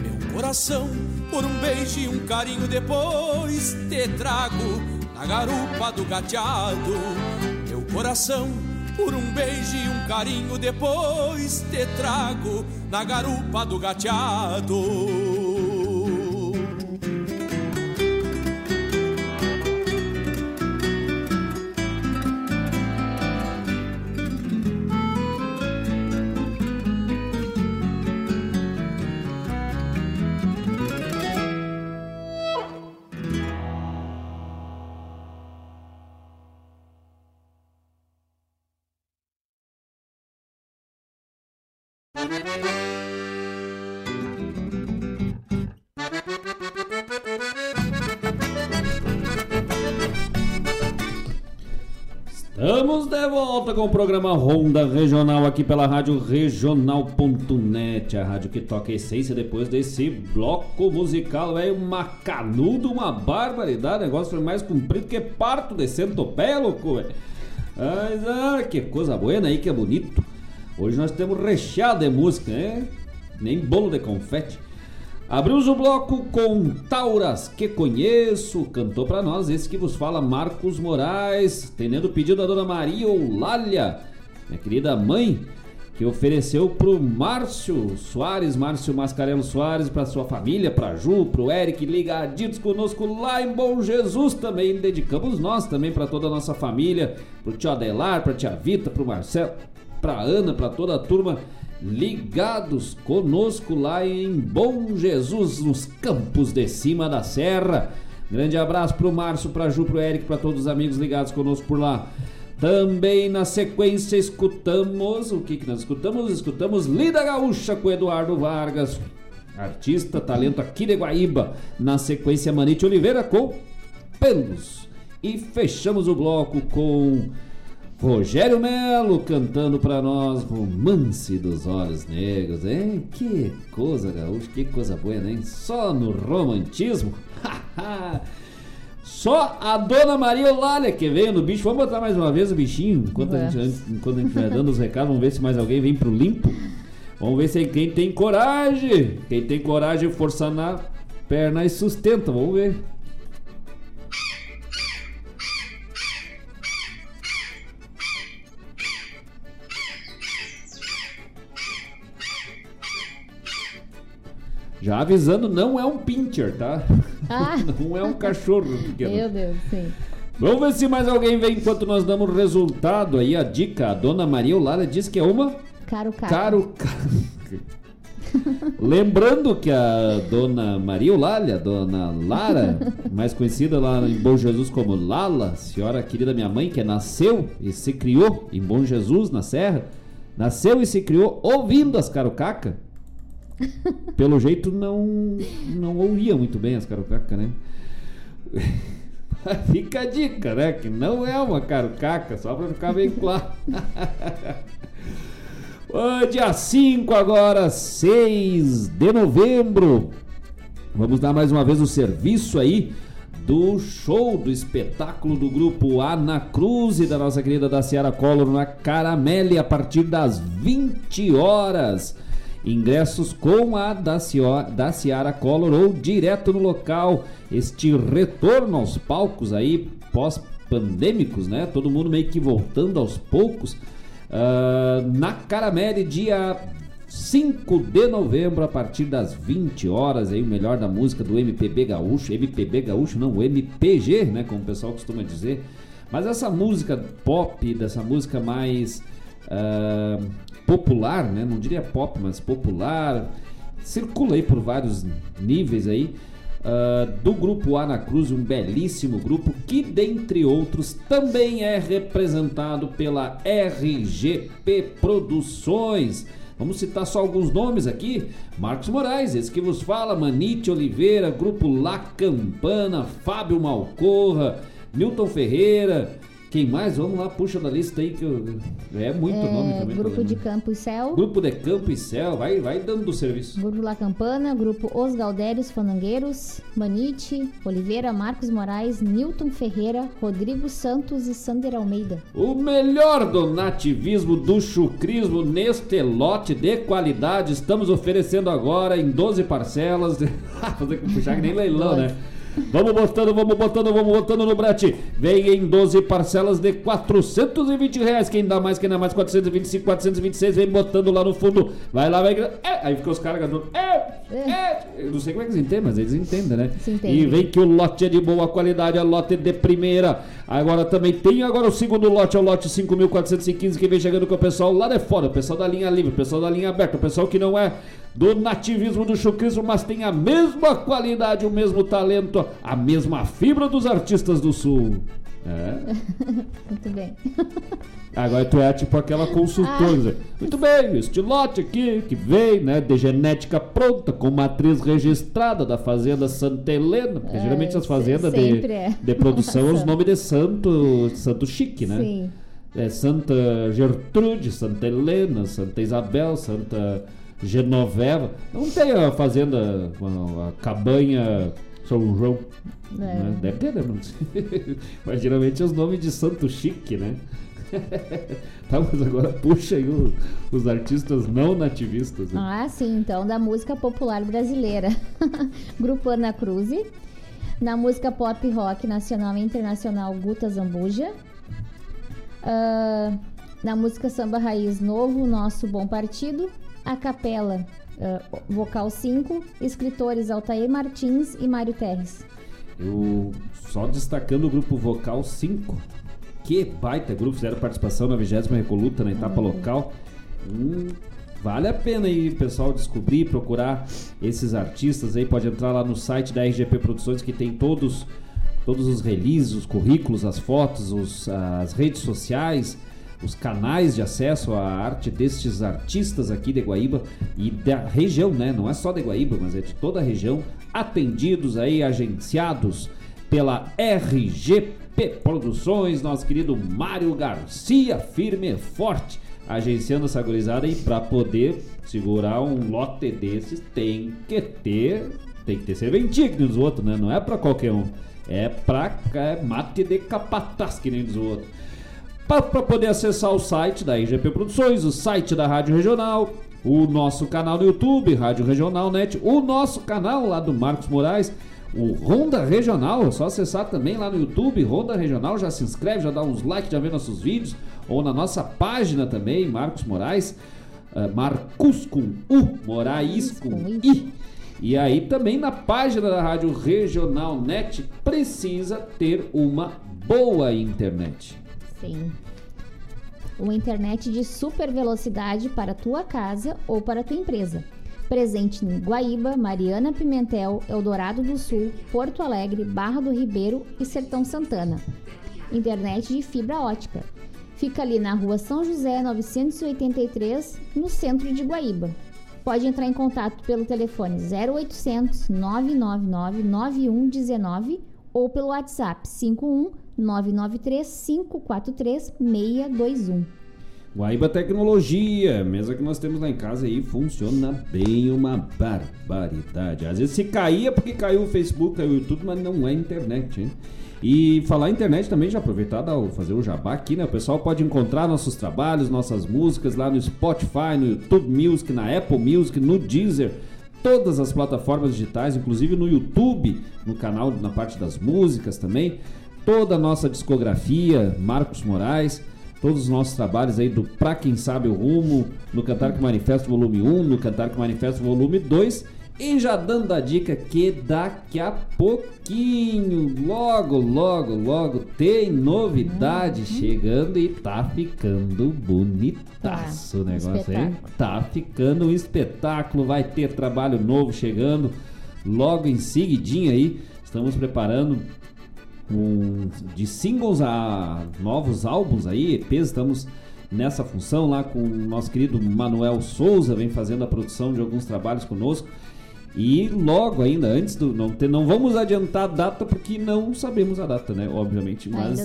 [SPEAKER 22] Meu coração por um beijo e um carinho, depois te trago na garupa do gateado. Meu coração por um beijo e um carinho, depois te trago na garupa do gateado.
[SPEAKER 1] Volta com o programa Ronda Regional aqui pela Rádio Regional.net, a rádio que toca a essência depois desse bloco musical. É uma canudo, uma barbaridade. O negócio foi mais comprido que parto de centopeia, louco, velho. Mas, ah, que coisa boa aí, que é bonito. Hoje nós temos recheado de música, né? Nem bolo de confete. Abrimos o bloco com Tauras, que conheço, cantou para nós esse que vos fala Marcos Moraes, tendo o pedido da dona Maria Eulália, minha querida mãe, que ofereceu pro Márcio Soares, Márcio Mascarelo Soares, para sua família, para Ju, pro Eric, ligaditos conosco lá em Bom Jesus também. Dedicamos nós também para toda a nossa família, pro tio Adelar, pra tia Vita, pro Marcelo, pra Ana, para toda a turma ligados conosco lá em Bom Jesus, nos campos de cima da serra. Grande abraço pro Márcio, pra Ju, pro Eric, para todos os amigos ligados conosco por lá. Também na sequência escutamos o que, que nós escutamos? Escutamos Lida Gaúcha com Eduardo Vargas. artista, talento aqui de Guaíba. Na sequência, Manite Oliveira com Pelos. E fechamos o bloco com Rogério Melo cantando para nós Romance dos Olhos Negros, hein? Que coisa, gaúcho, que coisa boa, hein? Só no romantismo. Só a Dona Maria Eulália que veio no bicho. Vamos botar mais uma vez o bichinho enquanto a gente, enquanto a gente vai dando os recados. Vamos ver se mais alguém vem pro limpo. Vamos ver se quem tem coragem. Quem tem coragem, força na perna e sustenta. Vamos ver. Já avisando, não é um pincher, tá?
[SPEAKER 10] Ah.
[SPEAKER 1] Não é um cachorro pequeno.
[SPEAKER 10] Meu Deus, sim.
[SPEAKER 1] Vamos ver se mais alguém vem enquanto nós damos resultado aí. A dica, a dona Maria Eulália diz que é uma
[SPEAKER 10] Caro caro.
[SPEAKER 1] caro. caro. Lembrando que a dona Maria Eulália, dona Lara, mais conhecida lá em Bom Jesus como Lala, senhora querida minha mãe, que nasceu e se criou em Bom Jesus, na Serra, nasceu e se criou ouvindo as carucaca. Pelo jeito não não ouvia muito bem as carucaca, né? Fica a dica, né? Que não é uma carucaca, só pra ficar bem claro. Ô, dia 5 agora, 6 de novembro. Vamos dar mais uma vez o serviço aí do show, do espetáculo do grupo Ana Cruz e da nossa querida Daciara Collor na Caramelle a partir das 20 horas. Ingressos com a Dacio- Daciara Collor ou direto no local. Este retorno aos palcos aí, pós-pandêmicos, né? Todo mundo meio que voltando aos poucos. Ah, na Caramelle, dia 5 de novembro, a partir das 20 horas, aí o melhor da música do MPB Gaúcho, MPB Gaúcho não, MPG, né, como o pessoal costuma dizer. Mas essa música pop, dessa música mais ah, popular, né, não diria pop, mas popular, circula aí por vários níveis aí. ah, do grupo Ana Cruz, um belíssimo grupo que, dentre outros, também é representado pela RGP Produções. Vamos citar só alguns nomes aqui: Marcos Moraes, esse que vos fala, Manite Oliveira, Grupo La Campana, Fábio Malcorra, Milton Ferreira. Quem mais? Vamos lá, puxa da lista aí que eu... é muito
[SPEAKER 10] É,
[SPEAKER 1] nome também.
[SPEAKER 10] grupo de Campo e Céu.
[SPEAKER 1] Grupo de Campo e Céu, vai, vai dando do serviço.
[SPEAKER 10] Grupo La Campana, Grupo Os Galdérios Fanangueiros, Manite, Oliveira, Marcos Moraes, Newton Ferreira, Rodrigo Santos e Sander Almeida.
[SPEAKER 1] O melhor do nativismo, do chucrismo neste lote de qualidade. Estamos oferecendo agora em 12 parcelas. Fazer puxar que nem leilão, né? Vamos botando, vamos botando, vamos botando no brete. Vem em 12 parcelas de 420 reais. Quem dá mais, quem dá mais, 425, 426. Vem botando lá no fundo. Vai lá, vai. É, aí fica os caras cantando. É, é. Eu não sei como é que eles entendem, mas eles entendem, né? E vem que o lote é de boa qualidade, é lote de primeira. Agora também tem agora o segundo lote, é o lote 5415 que vem chegando com o pessoal lá de fora, o pessoal da linha livre, o pessoal da linha aberta, o pessoal que não é do nativismo do chucrismo, mas tem a mesma qualidade, o mesmo talento, a mesma fibra dos artistas do sul. É.
[SPEAKER 10] Muito bem.
[SPEAKER 1] Agora tu é tipo aquela consultora.
[SPEAKER 10] Ah.
[SPEAKER 1] Muito bem, este lote aqui que vem, né, de genética pronta, com matriz registrada da Fazenda Santa Helena, porque
[SPEAKER 10] É,
[SPEAKER 1] geralmente as fazendas de,
[SPEAKER 10] é.
[SPEAKER 1] de produção, os nomes de santo, santo chique, né?
[SPEAKER 10] Sim.
[SPEAKER 1] É Santa Gertrude, Santa Helena, Santa Isabel, Santa Genoveva. Não tem a fazenda, a, cabanha São João.
[SPEAKER 10] É.
[SPEAKER 1] né? Deve ter, né? Mas geralmente é os nomes de santo chique, né? tá, mas agora puxa aí o- os artistas não nativistas. Né?
[SPEAKER 10] Ah, sim, então, da música popular brasileira. Grupo Ana Cruz. Na música pop rock nacional e internacional, Guta Zambuja. Ah, na música samba raiz novo, Nosso Bom Partido. A capela, ah, vocal 5. Escritores Altair Martins e Mário Terres.
[SPEAKER 1] Eu só destacando o grupo Vocal 5. Que baita grupo, fizeram participação na 20 Recoluta na etapa local. Hum, vale a pena aí, pessoal, descobrir, procurar esses artistas aí. Pode entrar lá no site da RGP Produções que tem todos, todos os releases, os currículos, as fotos, os- as redes sociais. Os canais de acesso à arte destes artistas aqui de Guaíba e da região, né? Não é só de Guaíba, mas é de toda a região, atendidos aí, agenciados pela RGP Produções, nosso querido Mário Garcia, firme e forte, agenciando essa gurizada e para poder segurar um lote desses tem que ter, tem que ter serventia que dos outros, né? Não é para qualquer um. É pra é mate de capataz, que nem diz o outro. Para poder acessar o site da IGP Produções, o site da Rádio Regional, o nosso canal no YouTube, Rádio Regional Net, o nosso canal lá do Marcos Moraes, o Ronda Regional, é só acessar também lá no YouTube, Ronda Regional, já se inscreve, já dá uns likes, já vê nossos vídeos, ou na nossa página também, Marcos Moraes, uh, Marcos com U, Moraes com I. E aí também na página da Rádio Regional Net precisa ter uma boa internet.
[SPEAKER 10] Sim. Uma internet de super velocidade para tua casa ou para tua empresa. Presente em Guaíba, Mariana Pimentel, Eldorado do Sul, Porto Alegre, Barra do Ribeiro e Sertão Santana. Internet de fibra ótica. Fica ali na rua São José 983, no centro de Guaíba. Pode entrar em contato pelo telefone 0800 999 9119 ou pelo WhatsApp 51 993 543 621.
[SPEAKER 1] Guaíba Tecnologia, mesa que nós temos lá em casa aí, funciona bem uma barbaridade. Às vezes se caía é porque caiu o Facebook, caiu o YouTube, mas não é internet, hein? E falar internet também, já aproveitar ao fazer o jabá aqui, né? O pessoal pode encontrar nossos trabalhos, nossas músicas lá no Spotify, no YouTube Music, na Apple Music, no Deezer, todas as plataformas digitais, inclusive no YouTube, no canal, na parte das músicas também. Toda a nossa discografia, Marcos Moraes, todos os nossos trabalhos aí do Pra Quem Sabe o Rumo, no Cantar que Manifesto Volume 1, no Cantar que Manifesto Volume 2 e já dando a dica que daqui a pouquinho, logo, logo, logo, tem novidade uhum. chegando e tá ficando bonitaço tá, o negócio, hein? Tá ficando um espetáculo, vai ter trabalho novo chegando logo em seguidinho aí. Estamos preparando um, de singles a novos álbuns aí, EPs, estamos nessa função lá com o nosso querido Manuel Souza, vem fazendo a produção de alguns trabalhos conosco. E logo ainda, antes do. Não, ter, não vamos adiantar a data porque não sabemos a data, né? Obviamente. Mas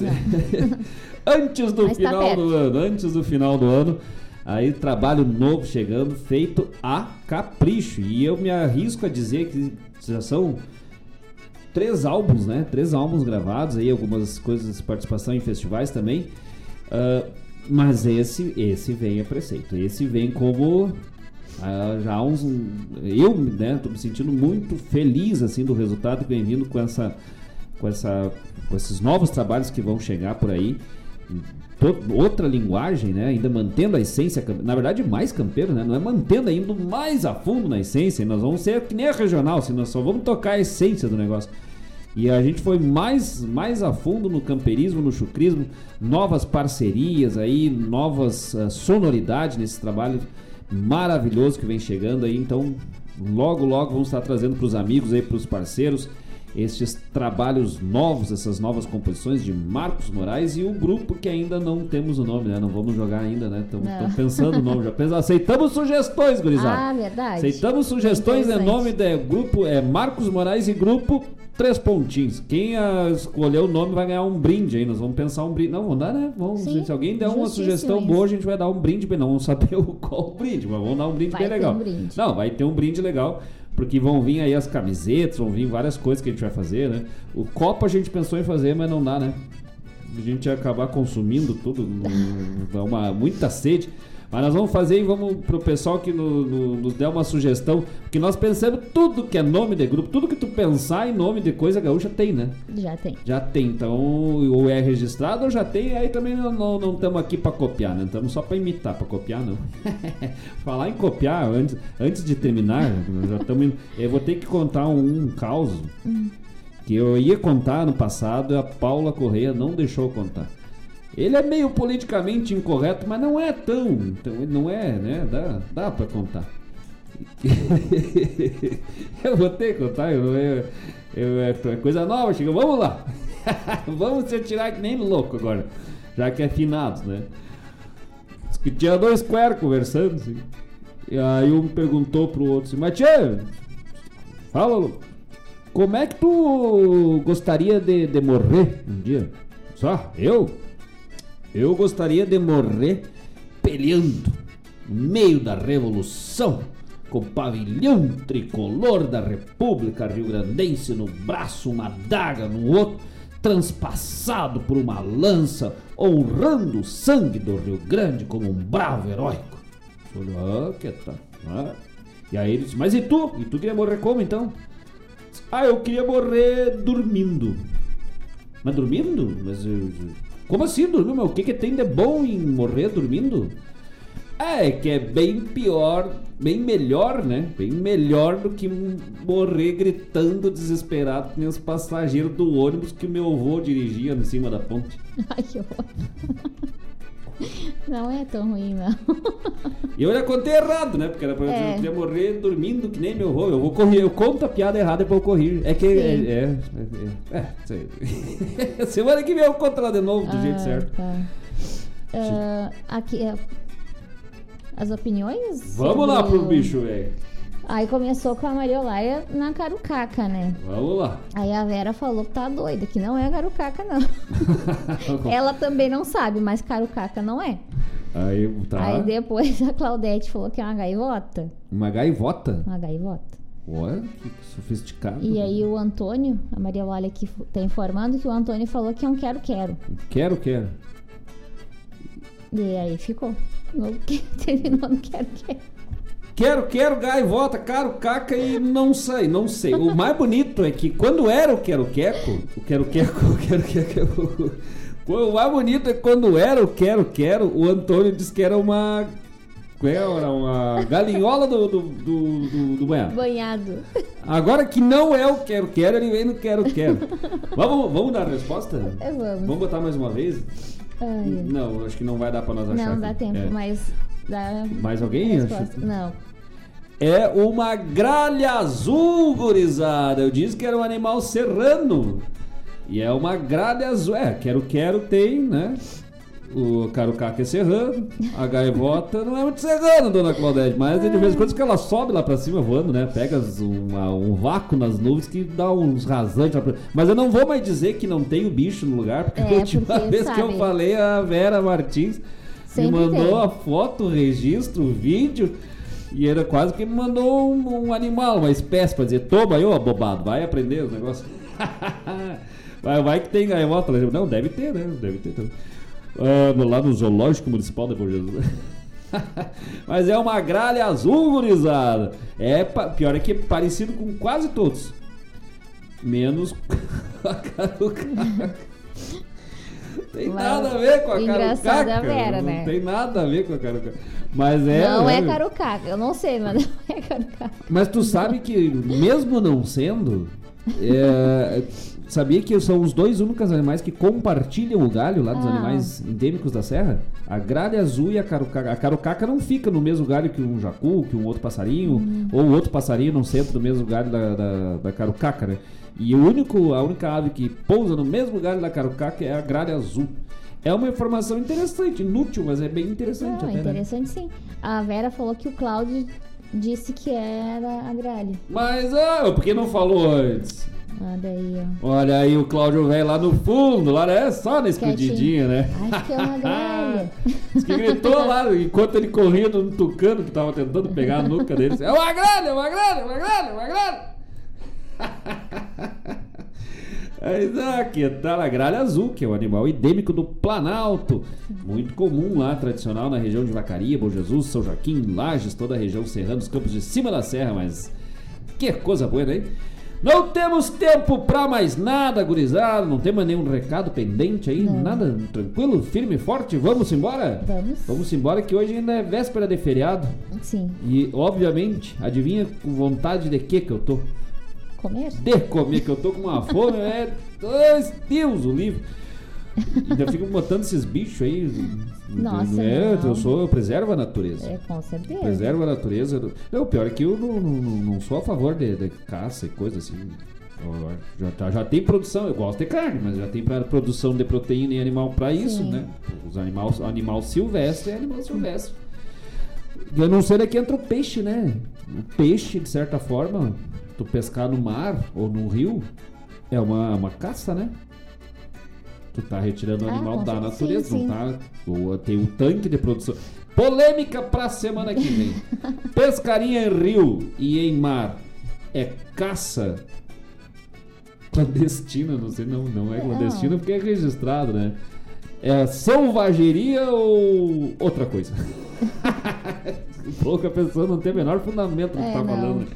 [SPEAKER 1] antes do mas tá final tá do ano, antes do final do ano, aí trabalho novo chegando, feito a capricho. E eu me arrisco a dizer que já são três álbuns, né? Três álbuns gravados aí, algumas coisas, participação em festivais também. Uh, mas esse, esse vem a preceito. Esse vem como Uh, já uns. Eu, né, tô me sentindo muito feliz assim do resultado que vem vindo com essa. Com, essa, com esses novos trabalhos que vão chegar por aí. outra linguagem, né? Ainda mantendo a essência, na verdade mais campeiro, né? Não é mantendo ainda mais a fundo na essência, nós vamos ser que nem a regional, assim, nós só vamos tocar a essência do negócio. E a gente foi mais, mais a fundo no camperismo, no chucrismo, novas parcerias aí, novas uh, sonoridades nesse trabalho maravilhoso que vem chegando aí. Então, logo, logo vamos estar trazendo para os amigos aí, para os parceiros, estes trabalhos novos, essas novas composições de Marcos Moraes e o grupo que ainda não temos o nome, né? Não vamos jogar ainda, né? Estamos pensando o nome, já pensa, aceitamos sugestões, gurizada.
[SPEAKER 10] Ah, verdade.
[SPEAKER 1] Aceitamos sugestões, é nome do grupo é Marcos Moraes e grupo três pontinhos. Quem uh, escolher o nome vai ganhar um brinde aí. Nós vamos pensar um brinde. Não, vamos dar, né? Vamos, Sim, se alguém der uma sugestão isso. boa, a gente vai dar um brinde bem. Não vamos saber qual o brinde, mas vamos dar um brinde vai bem legal. Um brinde. Não, vai ter um brinde legal. Porque vão vir aí as camisetas, vão vir várias coisas que a gente vai fazer, né? O copo a gente pensou em fazer, mas não dá, né? A gente ia acabar consumindo tudo, dá uma muita sede. Mas nós vamos fazer e vamos pro pessoal que no, no, nos der uma sugestão, porque nós pensamos tudo que é nome de grupo, tudo que tu pensar em nome de coisa gaúcha tem, né?
[SPEAKER 10] Já tem.
[SPEAKER 1] Já tem, então ou é registrado ou já tem, aí também não estamos aqui para copiar, né? Estamos só para imitar, para copiar não. Falar em copiar, antes, antes de terminar, já estamos eu vou ter que contar um, um caos hum. que eu ia contar no passado e a Paula Correia não deixou contar. Ele é meio politicamente incorreto, mas não é tão. Então, ele não é, né? Dá, dá pra contar. eu vou ter que contar, eu, eu, eu, é, coisa nova, chega. Vamos lá! Vamos se atirar que nem louco agora, já que é finados, né? tinha dois quer conversando, assim. E aí um perguntou pro outro assim, tchê, fala, louco, como é que tu gostaria de, de morrer um dia? Só, eu? Eu gostaria de morrer peleando no meio da revolução, com o pavilhão tricolor da República Rio Grandense no braço, uma daga no outro, transpassado por uma lança, honrando o sangue do Rio Grande como um bravo heróico. Falou, ah, que tal? Ah. E aí ele disse, mas e tu? E tu queria morrer como então? Ah, eu queria morrer dormindo. Mas dormindo? Mas eu- como assim dormindo? Mas o que, que tem de bom em morrer dormindo? É, que é bem pior, bem melhor, né? Bem melhor do que morrer gritando desesperado com os passageiros do ônibus que meu avô dirigia em cima da ponte.
[SPEAKER 10] Ai, que horror. Não é tão ruim, não.
[SPEAKER 1] E eu já contei errado, né? Porque era pra
[SPEAKER 10] É.
[SPEAKER 1] eu queria morrer dormindo que nem meu avô. Eu vou correr, eu conto a piada errada e eu corrigir. É que. É, é, é, é. Semana que vem eu conto ela de novo do jeito
[SPEAKER 10] Ah,
[SPEAKER 1] certo.
[SPEAKER 10] tá. Ah, aqui é. As opiniões?
[SPEAKER 1] Vamos lá
[SPEAKER 10] sobre
[SPEAKER 1] pro
[SPEAKER 10] o-
[SPEAKER 1] bicho, velho.
[SPEAKER 10] Aí começou com a Maria Olaia na carucaca, né?
[SPEAKER 1] Vamos lá.
[SPEAKER 10] Aí a Vera falou que tá doida, que não é carucaca, não. Ela também não sabe, mas carucaca não é.
[SPEAKER 1] Aí tá.
[SPEAKER 10] Aí depois a Claudete falou que é uma gaivota.
[SPEAKER 1] Uma gaivota.
[SPEAKER 10] Uma gaivota.
[SPEAKER 1] Olha, que sofisticado.
[SPEAKER 10] E aí o Antônio, a Maria Olaia aqui tá informando que o Antônio falou que é um quero-quero.
[SPEAKER 1] Quero, quero.
[SPEAKER 10] E aí ficou. No, terminou no quero-quero.
[SPEAKER 1] Quero, quero, gaivota, caro, caca e não sei, não sei. O mais bonito é que quando era o quero queco, o quero queco, o quero queco, o mais bonito é quando era o quero quero, o Antônio disse que era uma era uma galinhola do do, do, do, do banhado.
[SPEAKER 10] Banhado.
[SPEAKER 1] Agora que não é o quero quero, ele vem no quero quero. Vamos, vamos dar a resposta?
[SPEAKER 10] É, vamos.
[SPEAKER 1] Vamos botar mais uma vez?
[SPEAKER 10] Ai,
[SPEAKER 1] Não, acho que não vai dar pra nós achar.
[SPEAKER 10] não dá tempo,
[SPEAKER 1] É.
[SPEAKER 10] mas
[SPEAKER 1] Mais alguém?
[SPEAKER 10] Não.
[SPEAKER 1] É uma gralha azul, gurizada. Eu disse que era um animal serrano. E é uma gralha azul. É, quero quero tem, né? O carucaca é serrano. A gaivota não é muito serrano, dona Claudete. Mas de vez em quando que ela sobe lá pra cima voando, né? Pega uma- um vácuo nas nuvens que dá uns rasantes. lá pra- Mas eu não vou mais dizer que não tem o bicho no lugar. Porque
[SPEAKER 10] É,
[SPEAKER 1] a última
[SPEAKER 10] porque
[SPEAKER 1] vez que eu falei, a Vera Martins me
[SPEAKER 10] Sempre
[SPEAKER 1] mandou
[SPEAKER 10] tem.
[SPEAKER 1] a foto, o registro, o vídeo. E era quase que me mandou um, um animal, uma espécie, pra dizer: toma aí, ô abobado, vai aprender os negócios. vai, vai que tem gaivota. Não, deve ter, né? Deve ter. também. No- lá no Zoológico Municipal de Bom Jesus. Mas é uma gralha azul, gurizada. É, pior é que é parecido com quase todos. Menos a carucaca. Tem
[SPEAKER 10] Mas
[SPEAKER 1] nada a ver com a carucaca.
[SPEAKER 10] é Vera,
[SPEAKER 1] não
[SPEAKER 10] né?
[SPEAKER 1] tem nada a ver com a carucaca. Mas é.
[SPEAKER 10] não é
[SPEAKER 1] né?
[SPEAKER 10] carucaca. Eu não sei, mas não é carucaca.
[SPEAKER 1] Mas tu sabe que, mesmo não sendo, é, sabia que são os dois únicos animais que compartilham o galho lá dos
[SPEAKER 10] Ah.
[SPEAKER 1] animais endêmicos da serra? A gralha azul e a carucaca. A carucaca não fica no mesmo galho que um jacu, que um outro passarinho,
[SPEAKER 10] Hum.
[SPEAKER 1] ou outro passarinho não senta no mesmo galho da, da, da carucaca, né? E o único, a única ave que pousa no mesmo galho da carucaca é a gralha azul. É uma informação interessante, inútil, mas é bem interessante
[SPEAKER 10] Não,
[SPEAKER 1] até, né?
[SPEAKER 10] interessante sim. A Vera falou que o Cláudio disse que era a gralha.
[SPEAKER 1] Mas, ah, por que não falou antes?
[SPEAKER 10] Ah, daí, ó.
[SPEAKER 1] Olha aí o Cláudio velho lá no fundo, lá é só na escondidinha, né?
[SPEAKER 10] Acho que é uma gralha.
[SPEAKER 1] Que gritou lá enquanto ele corria no tucano que tava tentando pegar a nuca dele. É uma gralha, uma gralha, uma gralha, uma gralha. Mas aqui tá gralha azul, que é um animal endêmico do Planalto. Muito comum lá, tradicional na região de Vacaria, Bom Jesus, São Joaquim, Lages, toda a região serrana, os campos de cima da serra, mas que coisa boa, hein? Não temos tempo pra mais nada, gurizada. Não temos nenhum recado pendente aí, nada tranquilo, firme e forte. Vamos embora?
[SPEAKER 10] Vamos.
[SPEAKER 1] Vamos embora que hoje ainda é véspera de feriado.
[SPEAKER 10] Sim.
[SPEAKER 1] E, obviamente, adivinha com vontade de que que eu tô?
[SPEAKER 10] Comer?
[SPEAKER 1] De comer, que eu tô com uma fome, é. Dois Deus, o livro. Ainda fico botando esses bichos aí.
[SPEAKER 10] Nossa,
[SPEAKER 1] é,
[SPEAKER 10] não.
[SPEAKER 1] eu sou, eu preservo a natureza.
[SPEAKER 10] É, com certeza.
[SPEAKER 1] Preserva a natureza. Não, o pior é que eu não, não, não- sou a favor de, de caça e coisa assim. Já, tá, já tem produção, eu gosto de carne, mas já tem pra, produção de proteína em animal para isso,
[SPEAKER 10] Sim.
[SPEAKER 1] né? Os animais, animal silvestre é animal silvestre. Eu não sei daqui entra o peixe, né? O peixe, de certa forma, tu pescar no mar ou no rio, é uma, uma caça, né? Tu tá retirando o
[SPEAKER 10] Ah,
[SPEAKER 1] animal da natureza,
[SPEAKER 10] Sim,
[SPEAKER 1] não tá? O- tem um tanque de produção. Polêmica pra semana que vem. Pescaria em rio e em mar é caça clandestina, não sei, não, não é clandestina porque é registrado, né? É selvageria ou outra coisa? Pouca pessoa não tem o menor fundamento no que
[SPEAKER 10] É,
[SPEAKER 1] tá
[SPEAKER 10] não.
[SPEAKER 1] falando.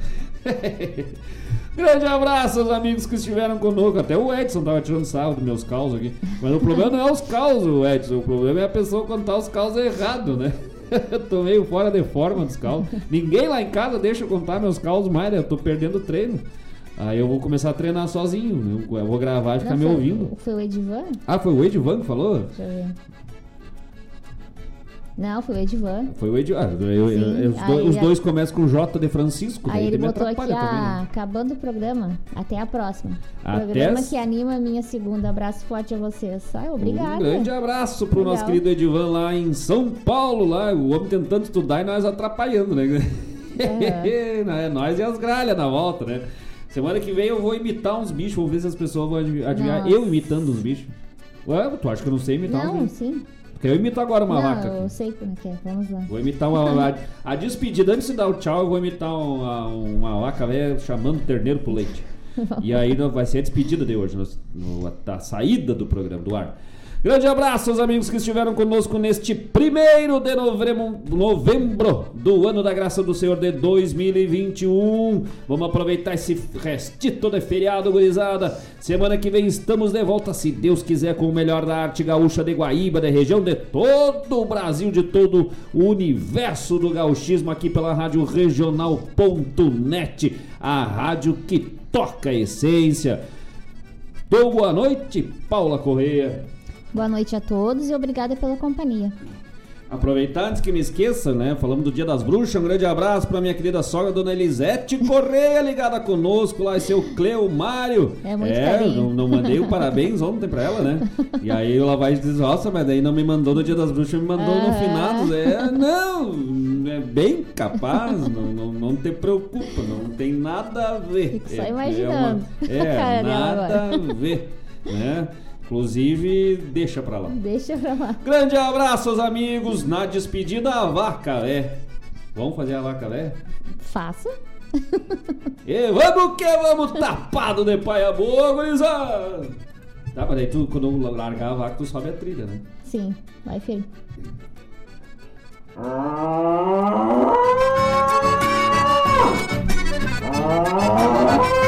[SPEAKER 1] Grande abraço aos amigos que estiveram conosco. Até o Edson tava tirando sarro dos meus causos aqui. Mas o problema não é os causos, Edson. O problema é a pessoa contar os causos errado, né? Eu tô meio fora de forma dos causos. Ninguém lá em casa deixa eu contar meus causos mais, né? Eu tô perdendo o treino. Aí eu vou começar a treinar sozinho. né? Eu vou gravar e ficar me ouvindo.
[SPEAKER 10] Foi o Edivan?
[SPEAKER 1] Ah, foi o Edivan que falou?
[SPEAKER 10] Deixa eu ver. Não, foi o Edivan.
[SPEAKER 1] Foi o Edivan. Ah, os,
[SPEAKER 10] aí
[SPEAKER 1] do- os
[SPEAKER 10] a-
[SPEAKER 1] dois começam com J de Francisco.
[SPEAKER 10] Aí ele botou aqui,
[SPEAKER 1] também, né?
[SPEAKER 10] ah, acabando o programa. Até a próxima.
[SPEAKER 1] Até
[SPEAKER 10] programa
[SPEAKER 1] as-
[SPEAKER 10] que anima a minha segunda. Abraço forte a vocês. Ah, obrigada.
[SPEAKER 1] Um grande abraço pro
[SPEAKER 10] Legal.
[SPEAKER 1] nosso querido Edivan lá em São Paulo, lá, o homem tentando estudar e nós atrapalhando, né? é nós e as gralhas na volta, né? Semana que vem eu vou imitar uns bichos, vamos ver se as pessoas vão adiv- adivinhar
[SPEAKER 10] Nossa.
[SPEAKER 1] eu imitando uns bichos. Ué, tu acha que eu não sei imitar
[SPEAKER 10] Não,
[SPEAKER 1] um bicho?
[SPEAKER 10] sim.
[SPEAKER 1] Porque eu imito agora uma
[SPEAKER 10] não,
[SPEAKER 1] vaca.
[SPEAKER 10] eu sei como é que é. Vamos lá.
[SPEAKER 1] Vou imitar uma. A, a despedida, antes de dar o tchau, eu vou imitar uma, uma vaca velha chamando o terneiro pro leite. E aí vai ser a despedida de hoje, no, no- a saída do programa, do ar. Grande abraço aos amigos que estiveram conosco neste primeiro de novembro, novembro do ano da graça do Senhor de 2021. Vamos aproveitar esse restito de feriado, gurizada. Semana que vem estamos de volta, se Deus quiser, com o melhor da arte gaúcha de Guaíba, da região de todo o Brasil, de todo o universo do gauchismo, aqui pela Rádio Regional.net, a rádio que toca a essência. Boa noite, Paula Correia.
[SPEAKER 10] Boa noite a todos e obrigada pela companhia.
[SPEAKER 1] Aproveitar antes que me esqueça, né? Falamos do Dia das Bruxas, um grande abraço pra minha querida sogra, dona Elisete Correia, ligada conosco lá, e seu Cleo Mário.
[SPEAKER 10] É muito carinho.
[SPEAKER 1] não, não mandei o parabéns ontem pra ela, né? E aí ela vai dizer, nossa, mas daí não me mandou no Dia das Bruxas, me mandou no
[SPEAKER 10] Aham.
[SPEAKER 1] finado. É, não, é bem capaz, não, não, não te preocupa, não tem nada a ver.
[SPEAKER 10] Fico só
[SPEAKER 1] É-
[SPEAKER 10] imaginando
[SPEAKER 1] É, uma- é nada a ver, né? Inclusive, deixa pra lá.
[SPEAKER 10] Deixa pra lá.
[SPEAKER 1] Grande abraço, amigos. Na despedida, a vaca, é. Vamos fazer a vaca, é?
[SPEAKER 10] Faça.
[SPEAKER 1] e vamos que vamos, tapado de paia boa, gurizada! Tá, mas daí tu, quando largar a vaca, tu sobe a trilha, né?
[SPEAKER 10] Sim, vai filho. Ah!
[SPEAKER 1] ah!